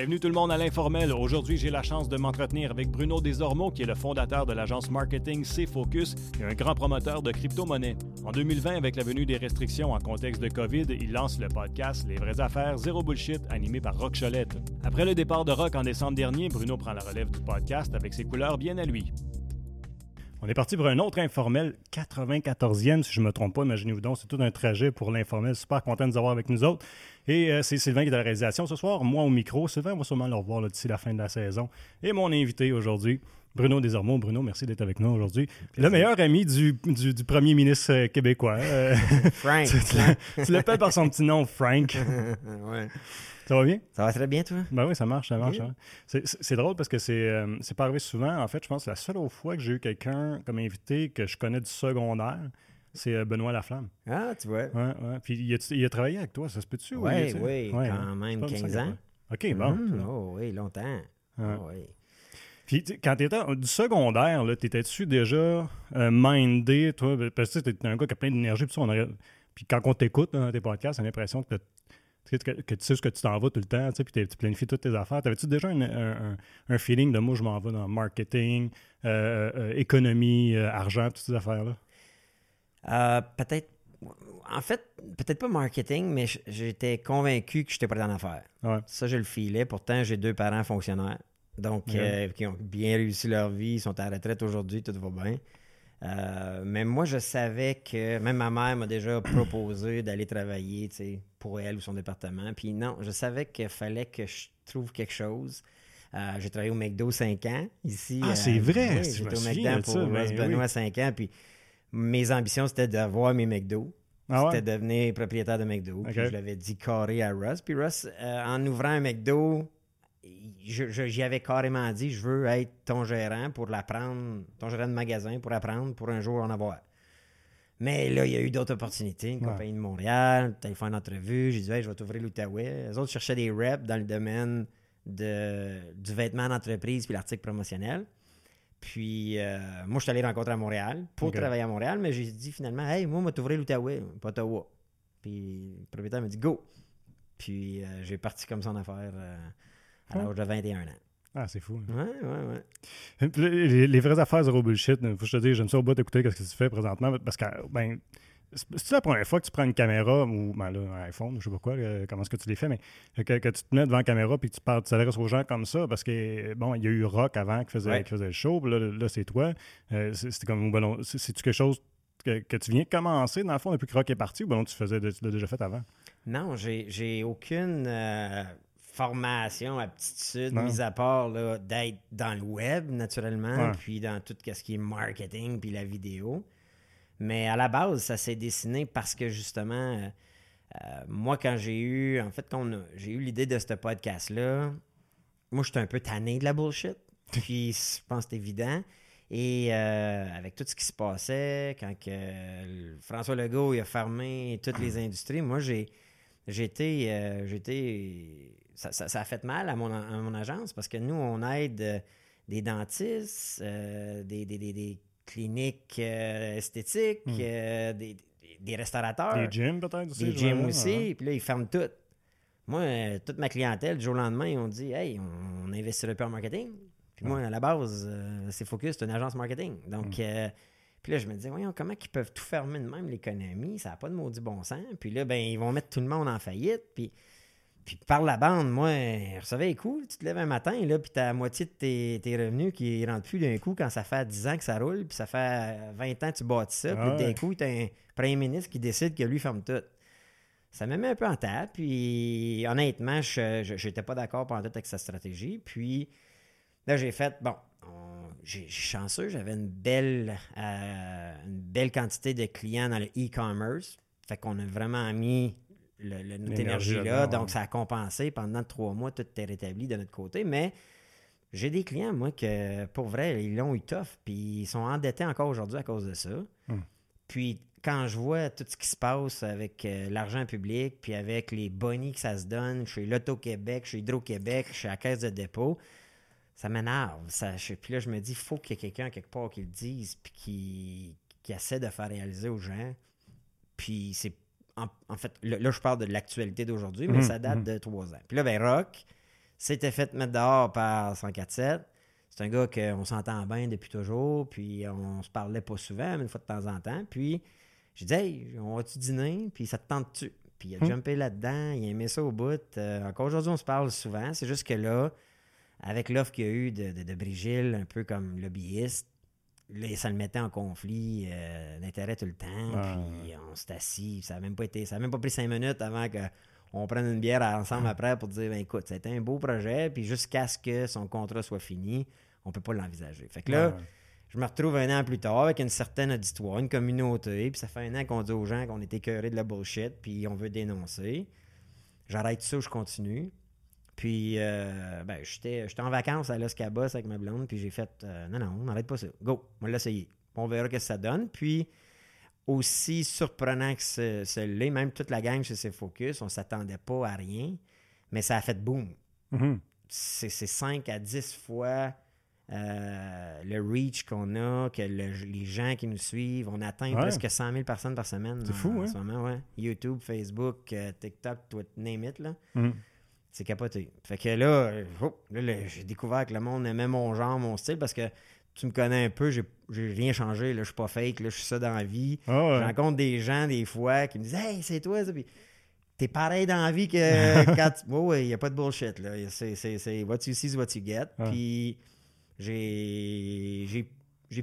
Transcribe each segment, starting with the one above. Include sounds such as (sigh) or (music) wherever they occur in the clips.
Bienvenue tout le monde à l'informel. Aujourd'hui, j'ai la chance de m'entretenir avec Bruno Desormeaux, qui est le fondateur de l'agence marketing C-Focus et un grand promoteur de crypto-monnaie. En 2020, avec la venue des restrictions en contexte de COVID, il lance le podcast Les vraies affaires, zéro bullshit, animé par Rock Cholette. Après le départ de Rock en décembre dernier, Bruno prend la relève du podcast avec ses couleurs bien à lui. On est parti pour un autre informel, 94e, si je ne me trompe pas. Imaginez-vous donc, c'est tout un trajet pour l'informel. Super content de nous avoir avec nous autres. Et euh, c'est Sylvain qui est à la réalisation ce soir, moi au micro. Sylvain, on va sûrement le revoir d'ici la fin de la saison. Et mon invité aujourd'hui, Bruno Desormeaux. Bruno, merci d'être avec nous aujourd'hui. Le meilleur ami du, du, premier ministre euh, québécois. Euh, (laughs) Frank. (laughs) tu l'appelles par son petit nom, Frank. (laughs) ouais. Ça va bien? Ça va très bien, toi? Ben oui, ça marche, ça marche. Hein. C'est drôle parce que c'est c'est pas arrivé souvent. En fait, je pense que la seule fois que j'ai eu quelqu'un comme invité que je connais du secondaire, c'est Benoît Laflamme. Ah, tu vois. Ouais, ouais. Puis il a, il a, travaillé avec toi, ça se peut-tu? Oui, oui, ouais, quand hein. même 15 ans. OK, bon. Mmh, oh oui, longtemps. Oh, oui. Puis quand tu étais du secondaire, t'étais-tu déjà euh, mindé, toi? Parce que tu es un gars qui a plein d'énergie, puis, puis quand on t'écoute dans tes podcasts, on a l'impression que que, tu sais ce que tu t'en vas tout le temps, puis tu planifies toutes tes affaires. T'avais-tu déjà un, un, feeling de moi, je m'en vais dans marketing, euh, euh, économie, euh, argent, toutes ces affaires-là? Peut-être. En fait, peut-être pas marketing, mais j'étais convaincu que je n'étais pas dans l'affaire. Ça, je le filais. Pourtant, j'ai deux parents fonctionnaires. Donc, qui ont bien réussi leur vie, ils sont à la retraite aujourd'hui, tout va bien. Euh, mais moi, je savais que même ma mère m'a déjà (coughs) proposé d'aller travailler pour elle ou son département. Puis non, je savais qu'il fallait que je trouve quelque chose. Euh, j'ai travaillé au McDo 5 ans ici. Ah, c'est vrai! j'étais au McDo pour Russ Benoît 5 ans. Puis mes ambitions, c'était d'avoir mes McDo. Ah c'était de devenir propriétaire de McDo. je l'avais dit carré à Russ. Puis Russ, euh, en ouvrant un McDo, j'y avais carrément dit, je veux être ton gérant pour l'apprendre, ton gérant de magasin pour apprendre, pour un jour en avoir. Mais là, il y a eu d'autres opportunités. Une compagnie de Montréal, une entrevue. J'ai dit, je vais t'ouvrir l'Outaouais. Les autres cherchaient des reps dans le domaine de, du vêtement d'entreprise puis l'article promotionnel. Puis, euh, moi, je suis allé rencontrer à Montréal pour travailler à Montréal, mais j'ai dit finalement, hey, moi, vais t'ouvrir l'Outaouais, pas Ottawa. Puis, le propriétaire m'a dit, go. Puis, euh, j'ai parti comme ça en affaire. Euh, à l'âge de 21 ans. Ah, c'est fou. Ouais, ouais, ouais. Les, vraies affaires zéro bullshit, faut que je te dise, j'aime ça au bout d'écouter ce que tu fais présentement parce que, ben, c'est la première fois que tu prends une caméra ou ben là, un iPhone, je sais pas quoi, euh, comment est-ce que tu les fais, mais que, tu te mets devant la caméra puis que tu parles, tu t'adresses aux gens comme ça parce que bon, il y a eu Rock avant qui faisait, faisait le show, là, là c'est toi. Euh, c'est comme ben, c'est-tu quelque chose que, tu viens de commencer dans le fond depuis que Rock est parti ou ben tu faisais tu l'as déjà fait avant? Non, j'ai aucune euh, formation, aptitude, mis à part d'être dans le web, naturellement, puis dans tout ce qui est marketing, puis la vidéo. Mais à la base, ça s'est dessiné parce que justement, euh, euh, moi, quand j'ai eu, en fait, quand j'ai eu l'idée de ce podcast-là, moi, j'étais un peu tanné de la bullshit. (laughs) Puis, je pense que c'est évident. Et euh, avec tout ce qui se passait, quand que, François Legault a fermé toutes les industries, moi, j'ai j'étais j'étais ça, a fait mal à mon, agence parce que nous, on aide euh, des dentistes, euh, des, cliniques euh, esthétiques, hmm. des, restaurateurs. Des gyms peut-être aussi. Des gyms aussi. Puis là, ils ferment tout. Moi, toute ma clientèle, du jour au lendemain, ils ont dit Hey, on, investirait pas en marketing. Puis moi, à la base, c'est Focus, c'est une agence marketing. Donc, hmm. puis là, je me disais, voyons, comment ils peuvent tout fermer de même l'économie? Ça n'a pas de maudit bon sens. Puis là, ben, ils vont mettre tout le monde en faillite. Puis puis par la bande, moi, vous savez, cool, tu te lèves un matin, là, puis tu as la moitié de tes, revenus qui ne rentrent plus d'un coup quand ça fait 10 ans que ça roule, puis ça fait 20 ans que tu bâtis ça, puis d'un coup, tu as un premier ministre qui décide que lui ferme tout. Ça me met un peu en tête, puis honnêtement, je n'étais pas d'accord pendant tout avec sa stratégie. Puis là, j'ai fait, bon, j'ai chanceux, j'avais une belle, euh, une belle quantité de clients dans le e-commerce. Fait qu'on a vraiment mis le, notre énergie-là. donc, ça a compensé. Pendant trois mois, tout est rétabli de notre côté. Mais j'ai des clients, moi, que pour vrai, ils l'ont eu tough. Puis ils sont endettés encore aujourd'hui à cause de ça. Hmm. Puis quand je vois tout ce qui se passe avec euh, l'argent public, puis avec les bonnies que ça se donne chez l'Auto-Québec, chez Hydro-Québec, chez la Caisse de dépôt, ça m'énerve. Ça, puis là, je me dis, il faut qu'il y ait quelqu'un quelque part qui le dise, puis qui, qui essaie de faire réaliser aux gens. Puis c'est en, fait, là, je parle de l'actualité d'aujourd'hui, mais mhm, ça date mhm. de trois ans. Puis là, ben, Rock, s'était fait mettre dehors par 147. C'est un gars qu'on s'entend bien depuis toujours, puis on se parlait pas souvent, mais une fois de temps en temps. Puis j'ai dit, hey, on va-tu dîner? Puis ça te tente-tu? Puis il a Hmm. jumpé là-dedans, il a aimé ça au bout. Euh, encore aujourd'hui, on se parle souvent. C'est juste que là, avec l'offre qu'il y a eu de, de, de Brigil, un peu comme lobbyiste, là, ça le mettait en conflit euh, d'intérêt tout le temps. Ah, puis on s'est assis. Ça n'a même pas été. Ça a même pas pris cinq minutes avant qu'on prenne une bière ensemble après pour dire ben écoute, ça a été un beau projet, puis jusqu'à ce que son contrat soit fini, on peut pas l'envisager. Fait que là, je me retrouve un an plus tard avec une certaine auditoire, une communauté, puis ça fait un an qu'on dit aux gens qu'on est écœurés de la bullshit, puis on veut dénoncer. J'arrête ça je continue. Puis, euh, ben, j'étais en vacances à Los Cabos avec ma blonde, puis j'ai fait euh, non, non, on n'arrête pas ça. Go, on va l'essayer. On verra ce que ça donne. Puis, aussi surprenant que ce, ce l'est, même toute la gang chez ses Focus, on s'attendait pas à rien, mais ça a fait boom Mhm. c'est 5 à 10 fois euh, le reach qu'on a, que le- les gens qui nous suivent. On atteint Ouais. presque 100 000 personnes par semaine. C'est en- fou, en hein? ce moment, ouais. YouTube, Facebook, euh, TikTok, tout, name it, là. Mhm. C'est capoté. Fait que là, euh, oh, là, j'ai découvert que le monde aimait mon genre, mon style, parce que tu me connais un peu, j'ai rien changé, là, je suis pas fake, là, je suis ça dans la vie. Ah ouais. Je rencontre des gens des fois qui me disent Hey, c'est toi ça. Puis t'es pareil dans la vie que (laughs) quand tu. Oh, ouais, il n'y a pas de bullshit. Là. C'est, what you see is what you get. Ouais. Puis j'ai,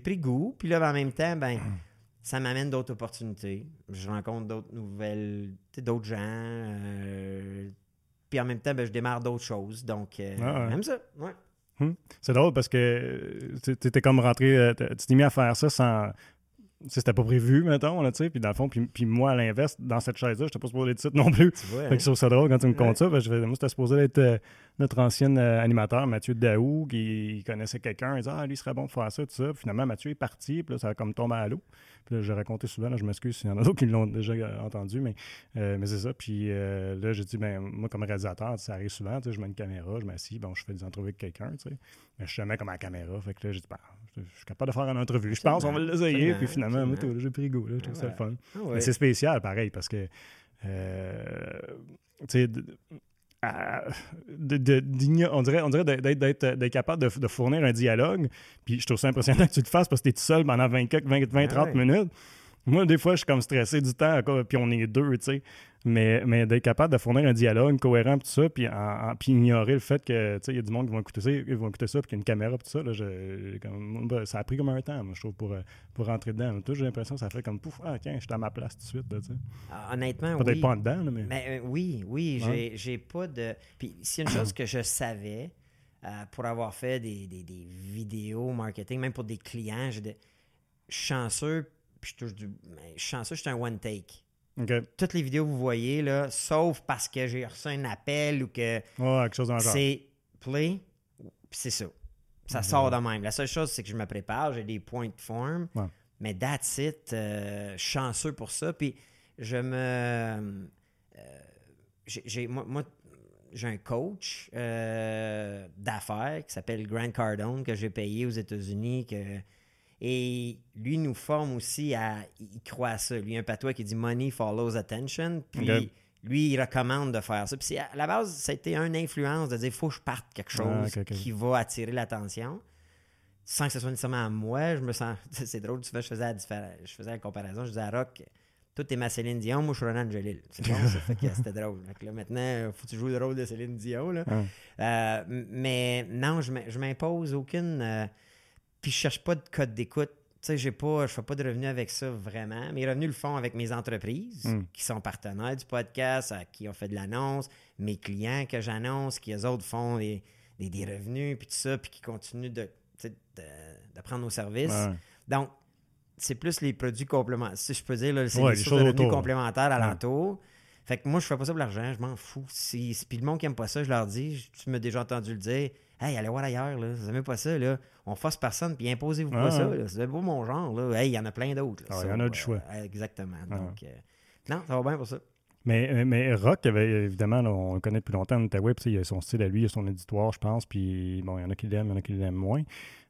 pris goût. Puis là, en même temps, ben, (clears throat) ça m'amène d'autres opportunités. Je rencontre d'autres nouvelles, d'autres gens. euh, puis en même temps, ben, je démarre d'autres choses. Donc, euh, Ah ouais. même ça. Ouais. C'est drôle parce que tu étais comme rentré, euh, tu t'es mis à faire ça sans. C'était pas prévu, mettons, là, tu sais. Puis dans le fond, puis, puis moi, à l'inverse, dans cette chaise-là, je pas supposé être titre non plus. Vois. Fait que je trouve ça drôle quand tu me Ouais. comptes ça. parce que je fais, moi, c'était supposé être euh, notre ancien euh, animateur, Mathieu Daou, qui connaissait quelqu'un. Il disait, ah, lui, il serait bon de faire ça, tout ça. Puis finalement, Mathieu est parti, puis là, ça a comme tombé à l'eau. Puis là, j'ai raconté souvent, là, je m'excuse s'il y en a d'autres qui l'ont déjà euh, entendu, mais, euh, mais c'est ça. Puis euh, là, j'ai dit, ben, moi, comme réalisateur, ça arrive souvent, je mets une caméra, je m'assis, bon, je fais des entrevues avec quelqu'un, tu sais. Mais je suis jamais comme à la caméra. Fait que là, j'ai dit, ben, je je suis capable de faire une entrevue. Je pense, on va l'essayer. Puis finalement, moi, j'ai pris goût, là. Je trouve ça le fun. Ah ouais. Mais c'est spécial, pareil, parce que, euh, à- de- de- on dirait, on dirait d'être, d'être- d'être capable de, de fournir un dialogue. Puis je trouve ça impressionnant que tu le fasses parce que tu es tout seul pendant 20, 20, 20 Ah 30 ouais. minutes. Moi, des fois, je suis comme stressé du temps, puis on est deux, tu sais. Mais, mais d'être capable de fournir un dialogue cohérent, tout ça, puis, en- en- puis ignorer le fait que, tu sais, il y a du monde qui vont écouter ça, ils vont écouter ça, puis qu'il y a une caméra, tout ça, là, je- comme- ça a pris comme un temps, moi, je trouve, pour, euh, pour rentrer dedans. Toi, j'ai l'impression que ça fait comme pouf, ah, tiens, je suis à ma place tout de suite, là, tu sais. Ah, Honnêtement, Peut-être oui. pas en dedans, là, mais. Mais euh, oui, oui, Ouais. j'ai, j'ai pas de. Puis s'il y a une chose que je savais euh, pour avoir fait des, des- des vidéos marketing, même pour des clients, j'ai de- je suis chanceux, puis je touche du. mais je suis chanceux, je suis un one take. Toutes les vidéos que vous voyez, là, sauf parce que j'ai reçu un appel ou que Ouais, quelque chose dans le genre. c'est play, puis c'est ça. Ça sort de même. La seule chose, c'est que je me prépare, j'ai des points de forme, Ouais. mais that's it. euh, je suis chanceux pour ça. Puis je me. euh, j'ai, j'ai- moi, moi, j'ai un coach euh, d'affaires qui s'appelle Grant Cardone que j'ai payé aux États-Unis. Que, et lui nous forme aussi à. Il croit à ça. Lui, un patois qui dit Money follows attention. Puis lui, il recommande de faire ça. Puis à la base, ça a été une influence de dire faut que je parte quelque chose Ah, ok. qui va attirer l'attention. Sans que ce soit nécessairement à moi, je me sens. (laughs) C'est drôle, tu vois, je faisais la, diffé- je faisais la comparaison. Je disais à Rock, toi, t'es ma Céline Dion, moi, je suis Ronan Angelil. C'est bon, ça fait que c'était drôle. Que là, maintenant, faut que tu joues le rôle de Céline Dion. Là. Ouais. Euh, mais non, je m'impose aucune. euh, puis je cherche pas de code d'écoute. Tu sais, j'ai pas, je fais pas de revenus avec ça vraiment. Mes revenus le font avec mes entreprises Mm. qui sont partenaires du podcast, à qui ont fait de l'annonce, mes clients que j'annonce, qui eux autres font des, des, des revenus, puis tout ça, puis qui continuent de, de, de prendre nos services. Ouais. Donc, c'est plus les produits complémentaires. Si je peux dire, c'est Ouais, les les sources de choses revenus complémentaires alentour. Fait que moi, je fais pas ça pour l'argent, je m'en fous. Si- puis le monde qui aime pas ça, je leur dis, tu m'as déjà entendu le dire, hey, allez voir ailleurs, là, vous aimez pas ça, là. On force personne, puis imposez-vous Ah, pas ça, ouais. là. C'est pas mon genre, là. Hey, il y en a plein d'autres. Ah, il y en a du euh, choix. Exactement. Ah. Donc, euh, non, ça va bien pour ça. Mais, mais Rock, avait, évidemment, là, on le connaît depuis longtemps, Outaouais, puis il a son style à lui, il a son éditoire, je pense, puis bon, il y en a qui l'aiment, il y en a qui l'aiment moins.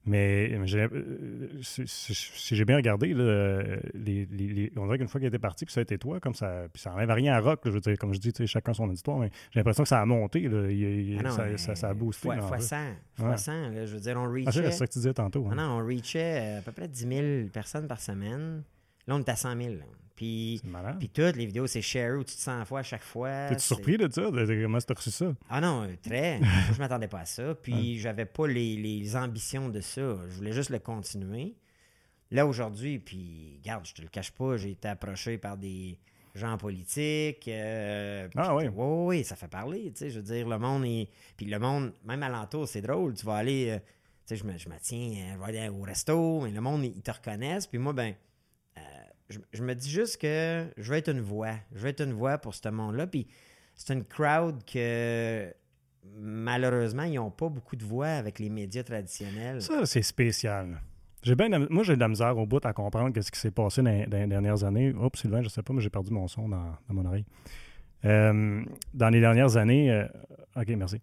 Mais j'ai- euh, si, si- si j'ai bien regardé, là, les, les- les- on dirait qu'une fois qu'il était parti, puis ça a été toi, comme ça, puis ça n'enlève rien à Rock, là, je veux dire, comme je dis, tu sais, chacun son éditoire, mais j'ai l'impression que ça a monté, là, il- Ah non, ça, ça, ça a boosté. Fois, fois fait. 100. Fois Ouais. 100, là, je veux dire, on Ah, reachait. c'est ça que tu disais tantôt. Ah hein. non, on reachait euh, à peu près 10 000 personnes par semaine. Là, on est à 100 000. Puis, puis toutes les vidéos, c'est share ou tu te 100 fois à chaque fois. C'est- surpris de ça? Comment tu as reçu ça? Ah non, euh, très. (laughs) Moi, je m'attendais pas à ça. Puis j'avais pas les, les ambitions de ça. Je voulais juste le continuer. Là, aujourd'hui, puis, regarde, je te le cache pas, j'ai été approché par des gens politiques. euh, Ah oui. oui, oui, ça fait parler, tu sais. Je veux dire, le monde est... Puis le monde, même alentour, c'est drôle. Tu vas aller... euh, tu sais, je me, je me tiens, je vais aller au resto, mais le monde, ils te reconnaissent. Puis moi, ben, je, me dis juste que je vais être une voix. Je vais être une voix pour ce monde-là. Puis c'est une crowd que malheureusement, ils n'ont pas beaucoup de voix avec les médias traditionnels. Ça, c'est spécial. J'ai bien moi, j'ai de la misère au bout à comprendre ce qui s'est passé dans, les dernières années. Oups, Sylvain, je sais pas, mais j'ai perdu mon son dans, mon oreille. Euh, dans les dernières années, euh, OK, merci.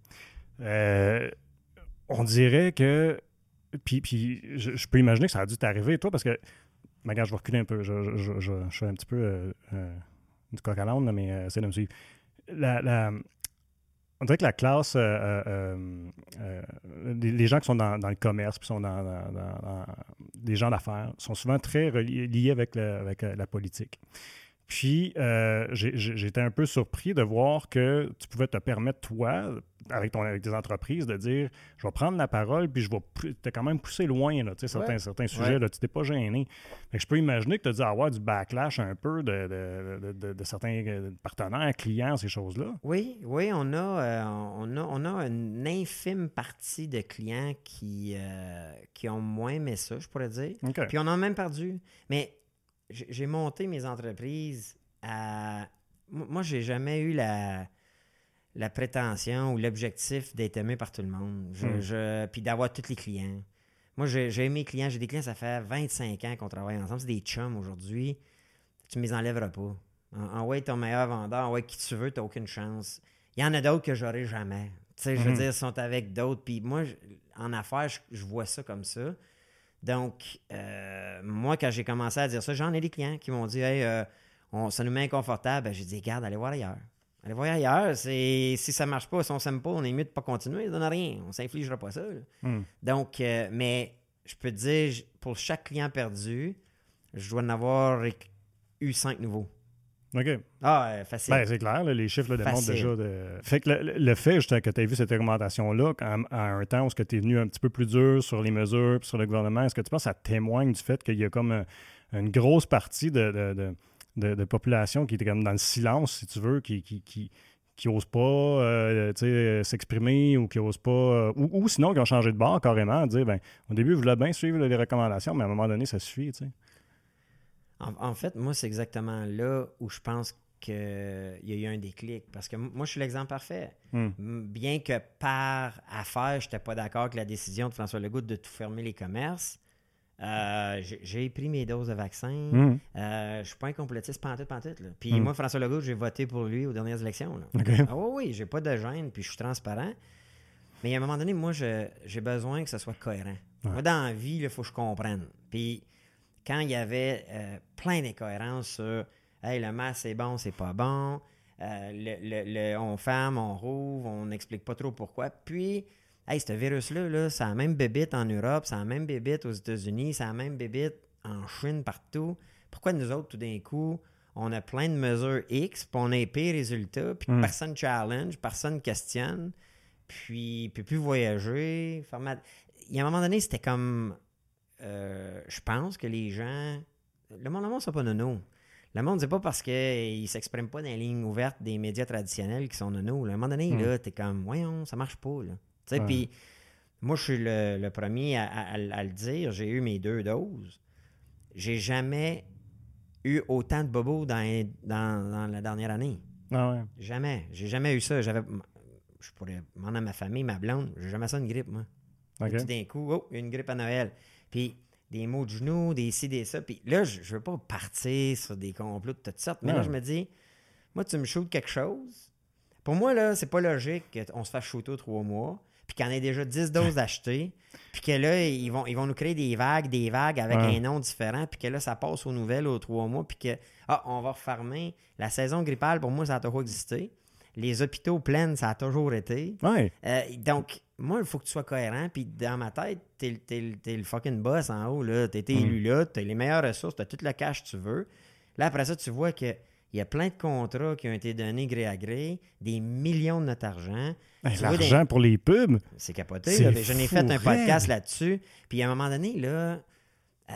Euh, on dirait que. Puis, puis je peux imaginer que ça a dû t'arriver, toi, parce que. Mais je vais reculer un peu. Je, suis un petit peu euh, euh, du coq à l'âne, mais euh, essaie de me suivre. La, on dirait que la classe, euh, les, les gens qui sont dans, le commerce, puis sont dans, dans- des gens d'affaires, sont souvent très liés avec, la politique. Puis, euh, j'étais un peu surpris de voir que tu pouvais te permettre, toi, avec, ton, avec tes entreprises, de dire je vais prendre la parole, puis je vais t'as quand même poussé loin, là, tu certains, Ouais. certains sujets, là, tu t'es pas gêné. Fait que je peux imaginer que tu as dû avoir du backlash un peu de, de- de- certains euh, partenaires, clients, ces choses-là. Oui, oui, on a, euh, on a, on a une infime partie de clients qui, euh, qui ont moins aimé ça, je pourrais dire. Puis on en a même perdu. Mais j'ai monté mes entreprises à. Moi, j'ai jamais eu la, la prétention ou l'objectif d'être aimé par tout le monde. Je, Hmm. je- puis d'avoir tous les clients. Moi, j'ai mes clients. J'ai des clients, ça fait 25 ans qu'on travaille ensemble. C'est des chums aujourd'hui. Tu ne me les enlèveras pas. En, en ouais, ton meilleur vendeur, en ouais, qui tu veux, tu n'as aucune chance. Il y en a d'autres que j'aurai jamais. Tu sais, je veux Mhm. dire, ils sont avec d'autres. Puis moi, en affaires, je, je vois ça comme ça. Donc, euh, moi, quand j'ai commencé à dire ça, j'en ai des clients qui m'ont dit Hey, euh, on- ça nous met inconfortable. Ben, j'ai dit Regarde, allez voir ailleurs. Allez voir ailleurs. C'est, si ça marche pas, si on s'aime pas, on est mieux de pas continuer. Ça donne rien. On s'infligera pas ça. Hmm. Donc, euh, mais je peux te dire, pour chaque client perdu, je dois en avoir eu cinq nouveaux. OK. Ah, euh, facile. Ben, c'est clair, là, les chiffres le démontrent déjà. De... Fait que le, le fait juste, que tu as vu cette augmentation-là à un temps où tu es venu un petit peu plus dur sur les mesures puis sur le gouvernement, est-ce que tu penses que ça témoigne du fait qu'il y a comme un- une grosse partie de, de, de- population qui était comme dans le silence, si tu veux, qui, qui, qui, qui osent pas euh, sais, s'exprimer ou qui osent pas. euh, ou, ou sinon qui ont changé de bord carrément, dire ben, au début, vous voulez bien suivre les recommandations, mais à un moment donné, ça suffit. tu sais. En, en fait, moi, c'est exactement là où je pense qu'il y a eu un déclic. Parce que moi, je suis l'exemple parfait. Hmm. Bien que par affaire, je n'étais pas d'accord avec la décision de François Legault de tout fermer les commerces, euh, j'ai- pris mes doses de vaccin. Hmm. Euh, je suis pas un complotiste pantoute, pantoute. Là. Puis Mm. moi, François Legault, j'ai voté pour lui aux dernières élections. là. Ah oui, oui, j'ai pas de gêne, puis je suis transparent. Mais à un moment donné, moi, j'ai besoin que ce soit cohérent. Ouais. Moi, dans la vie, il faut que je comprenne. Puis quand il y avait euh, plein d'incohérences sur Hey, le masque, c'est bon, c'est pas bon. euh, le, le- le- on ferme, on rouvre, on n'explique pas trop pourquoi. Puis, hey, ce virus-là, là, ça a la même bébite en Europe, ça a la même bébite aux États-Unis, ça a la même bébite en Chine, partout. Pourquoi nous autres, tout d'un coup, on a plein de mesures X, puis on a les pires résultats, puis Mm. personne challenge, personne questionne, puis peut plus voyager. format- Il y a un moment donné, c'était comme. Euh, je pense que les gens. Le monde, le monde, c'est pas nono. Le monde, c'est pas parce qu'ils ne s'expriment pas dans les lignes ouvertes des médias traditionnels qui sont nono. À un moment donné, Mm. là, t'es comme, voyons, ça marche pas. Là. Tu sais, Ouais. Puis, moi, je suis le, le premier à, à- à- à le dire. J'ai eu mes deux doses. J'ai jamais eu autant de bobos dans, dans, dans la dernière année. Ah ouais. Jamais. J'ai jamais eu ça. J'avais. Je pourrais demander à ma famille, ma blonde, j'ai jamais ça une grippe, moi. Tout d'un coup, oh, une grippe à Noël. Puis des maux de genoux, des ci, des ça. Puis là, je, je veux pas partir sur des complots de toutes sortes. Mais Non. là, je me dis, Moi, tu me shootes quelque chose. Pour moi, là, c'est pas logique qu'on se fasse shooter aux trois mois, puis qu'il y en ait déjà 10 doses (laughs) achetées, puis que là, ils vont, ils vont nous créer des vagues, des vagues avec Ouais. un nom différent, puis que là, ça passe aux nouvelles aux trois mois, puis que, ah, on va refermer. La saison grippale, pour moi, ça a toujours existé. Les hôpitaux pleins, ça a toujours été. Ouais. Euh, donc, moi, il faut que tu sois cohérent. Puis dans ma tête, t'es, le- t'es le- t'es le fucking boss en haut. Là. T'es Mm. élu là, t'as les meilleures ressources, t'as tout le cash que tu veux. Là, après ça, tu vois qu'il y a plein de contrats qui ont été donnés gré à gré, des millions de notre argent. Des- L'argent pour les pubs. C'est capoté. C'est là. Je n'ai fait un podcast là-dessus. Puis à un moment donné, là, euh,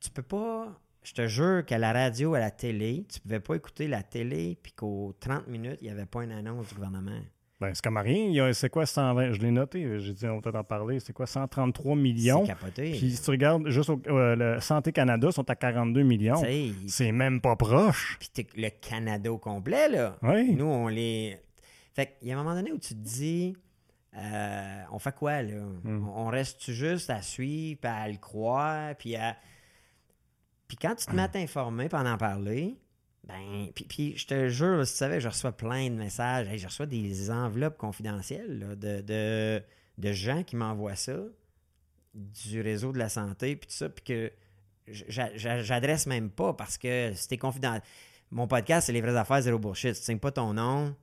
tu peux pas. Je te jure qu'à la radio, à la télé, tu pouvais pas écouter la télé, puis qu'aux 30 minutes, il n'y avait pas une annonce du gouvernement. Ben, c'est comme rien. C'est quoi 120 Je l'ai noté. J'ai dit, on va peut-être en parler. C'est quoi 133 millions? C'est capoté. Puis si tu regardes, juste au, euh, le Santé Canada sont à 42 millions. C'est même pas proche. Puis t'es- le Canada au complet, là. Oui. Nous, on les. Fait qu'il y a un moment donné où tu te dis, euh, on fait quoi, là? Hmm. On reste-tu juste à suivre, puis à le croire, puis à. Puis quand tu te mets à t'informer, à en parler, ben. Puis, puis je te jure, là, si tu savais, je reçois plein de messages. Hey, je reçois des enveloppes confidentielles là, de, de, de gens qui m'envoient ça, du réseau de la santé, puis tout ça, puis que j'a- j'a- j'adresse même pas parce que c'était confidentiel. Mon podcast, c'est les vraies affaires, zéro bullshit. Tu signes pas ton nom,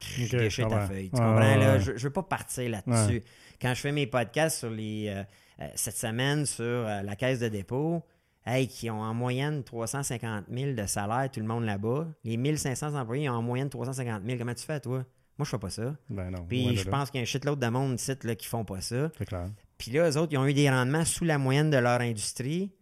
je Ok, je déchire ta feuille. Tu Ouais, comprends? ouais, là? ouais. Je, je veux pas partir là-dessus. Quand je fais mes podcasts sur les euh, euh, cette semaine sur euh, la caisse de dépôt, hey, qui ont en moyenne 350 000 de salaire, tout le monde là-bas. Les 1500 employés ils ont en moyenne 350 000. Comment tu fais, toi? Moi, je fais pas ça. Ben non. Puis je pense qu'il y a un shitload de monde ici là, qui font pas ça. C'est clair. Puis là, eux autres, ils ont eu des rendements sous la moyenne de leur industrie.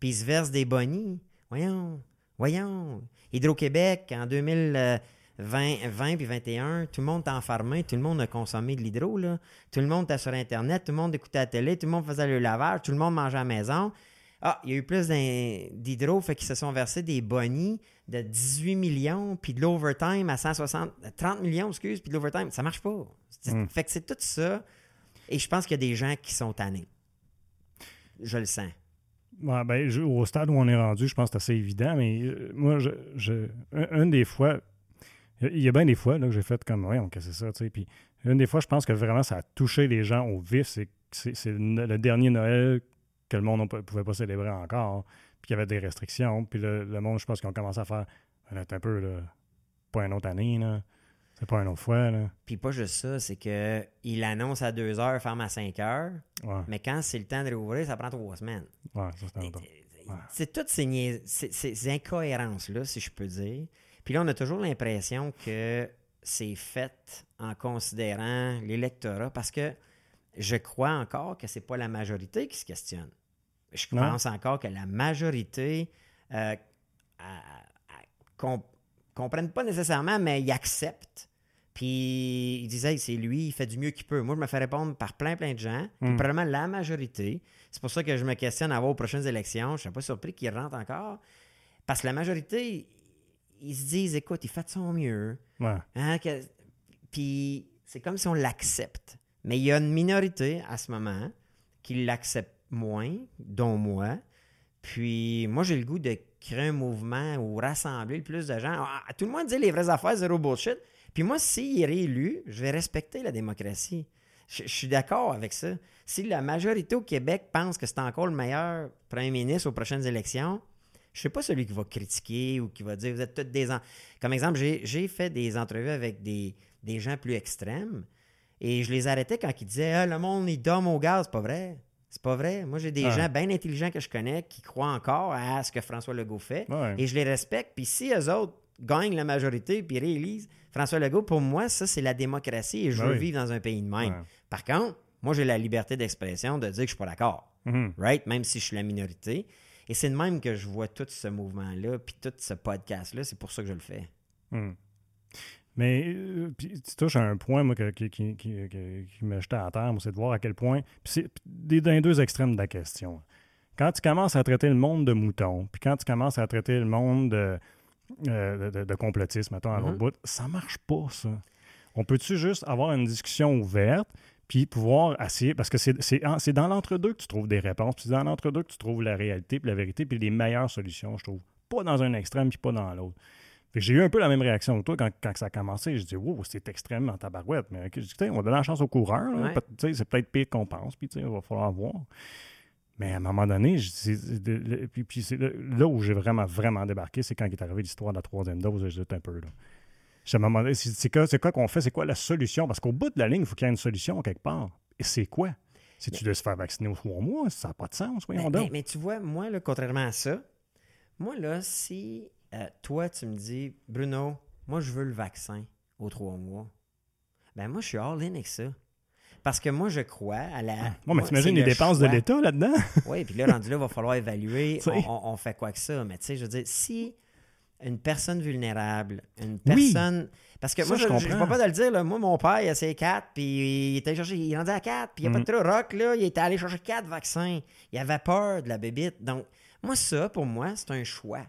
Puis ils se versent des bonnies. Voyons, voyons. Hydro-Québec, en 2020 20 puis 21, tout le monde était enfermé, tout le monde a consommé de l'hydro. là. Tout le monde était sur Internet, tout le monde écoutait la télé, tout le monde faisait le lavage, tout le monde mangeait à la maison. Ah, il y a eu plus d'hydro, fait qu'ils se sont versés des bonnies de 18 millions, puis de l'overtime à 160, 30 millions, excuse, puis de l'overtime. Ça marche pas. C'est- Mm. Fait que c'est tout ça. Et je pense qu'il y a des gens qui sont tannés. Je le sens. Ouais, ben, je- au stade où on est rendu, je pense que c'est assez évident, mais euh, moi, je, je- un, un des fois, il y a bien des fois là, que j'ai fait comme, ouais, on cassait ça, tu sais, puis une des fois, je pense que vraiment, ça a touché les gens au vif, c'est c'est c'est le, le dernier Noël que le monde ne pouvait pas célébrer encore, puis qu'il y avait des restrictions, puis le, le monde, je pense qu'ils ont commencé à faire, un peu, là, pas une autre année, là, c'est pas une autre fois, là, Puis pas juste ça, c'est que il annonce à 2 heures, ferme à 5 heures, ouais, mais quand c'est le temps de réouvrir, ça prend trois semaines. ouais, ça c'est. C'est toutes ces, niais- ces- ces incohérences-là, si je peux dire. Puis là, on a toujours l'impression que c'est fait en considérant l'électorat parce que je crois encore que c'est pas la majorité qui se questionne. Je Non. pense encore que la majorité euh, à- à- com- comprennent pas nécessairement, mais ils acceptent. Puis ils disent, hey, c'est lui, il fait du mieux qu'il peut. Moi, je me fais répondre par plein, plein de gens. Puis Mm. probablement la majorité. C'est pour ça que je me questionne à voir aux prochaines élections. Je ne suis pas surpris qu'ils rentrent encore. Parce que la majorité, ils se disent, écoute, il fait de son mieux. Ouais. Hein, que- Puis c'est comme si on l'accepte. Mais il y a une minorité à ce moment qui l'accepte moins, dont moi. Puis moi, j'ai le goût de créer un mouvement ou rassembler le plus de gens. Ah, tout le monde dit les vraies affaires, zéro bullshit. Puis moi, s'il est réélu, je vais respecter la démocratie. Je, suis d'accord avec ça. Si la majorité au Québec pense que c'est encore le meilleur premier ministre aux prochaines élections, je ne suis pas celui qui va critiquer ou qui va dire vous êtes tous des. en- Comme exemple, j'ai j'ai fait des entrevues avec des, des gens plus extrêmes et je les arrêtais quand ils disaient Ah, le monde il dorme au gaz. C'est pas vrai. C'est pas vrai. Moi, j'ai des Ouais. gens bien intelligents que je connais qui croient encore à ce que François Legault fait Ouais. et je les respecte. Puis si eux autres gagnent la majorité puis réélisent François Legault, pour moi, ça, c'est la démocratie et je Ben veux oui. vivre dans un pays de même. Ouais. Par contre, moi, j'ai la liberté d'expression de dire que je suis pas d'accord Mhm. right? Même si je suis la minorité. Et c'est de même que je vois tout ce mouvement-là, puis tout ce podcast-là. C'est pour ça que je le fais. Hmm. Mais euh, puis tu touches à un point moi, que- qui, qui, qui, qui- me jetait à terre, c'est de voir à quel point. Puis c'est dans les deux extrêmes de la question. Quand tu commences à traiter le monde de mouton, puis quand tu commences à traiter le monde de, euh, de, de complotisme, mettons, à l'autre Mhm. bout, ça marche pas, ça. On peut-tu juste avoir une discussion ouverte, puis pouvoir essayer, parce que c'est dans l'entre-deux que tu trouves des réponses, puis c'est dans l'entre-deux que tu trouves la réalité, puis la vérité, puis les meilleures solutions, je trouve. Pas dans un extrême, puis pas dans l'autre. J'ai eu un peu la même réaction que toi quand, quand ça a commencé. Je dis, wow, c'est extrêmement tabarouette. Mais Tiens, on va donner la chance aux coureurs. là. Ouais. Peut- C'est peut-être pire qu'on pense. Puis, il va falloir voir. Mais à un moment donné, je puis, puis c'est là où j'ai vraiment, vraiment débarqué, c'est quand il est arrivé l'histoire de la troisième dose. Je dis un peu. Là. Je c'est quoi qu'on fait? C'est quoi la solution? Parce qu'au bout de la ligne, il faut qu'il y ait une solution quelque part. Et c'est quoi? Si tu dois se faire vacciner aux trois mois, ça n'a pas de sens, voyons Mais, donc. mais- mais tu vois, moi, là, contrairement à ça, moi, là, si euh, toi, tu me dis, Bruno, moi, je veux le vaccin aux trois mois, ben moi, je suis all-in avec ça. Parce que moi, je crois à la. Bon, mais moi, t'imagines les le dépenses de l'État là-dedans? (laughs) Oui, puis là, rendu là, il va falloir évaluer. (laughs) On, on- on fait quoi que ça? Mais tu sais, je veux dire, si une personne vulnérable, une Oui. personne. Parce que Ça, moi, je ne comprends. vais pas de le dire, là. moi, mon père, il a ses quatre, puis il était allé chercher, il est rendu à quatre, puis il n'y a pas de trop rock, là. Il était allé chercher quatre vaccins. Il avait peur de la bébite. Donc, moi, ça, pour moi, c'est un choix.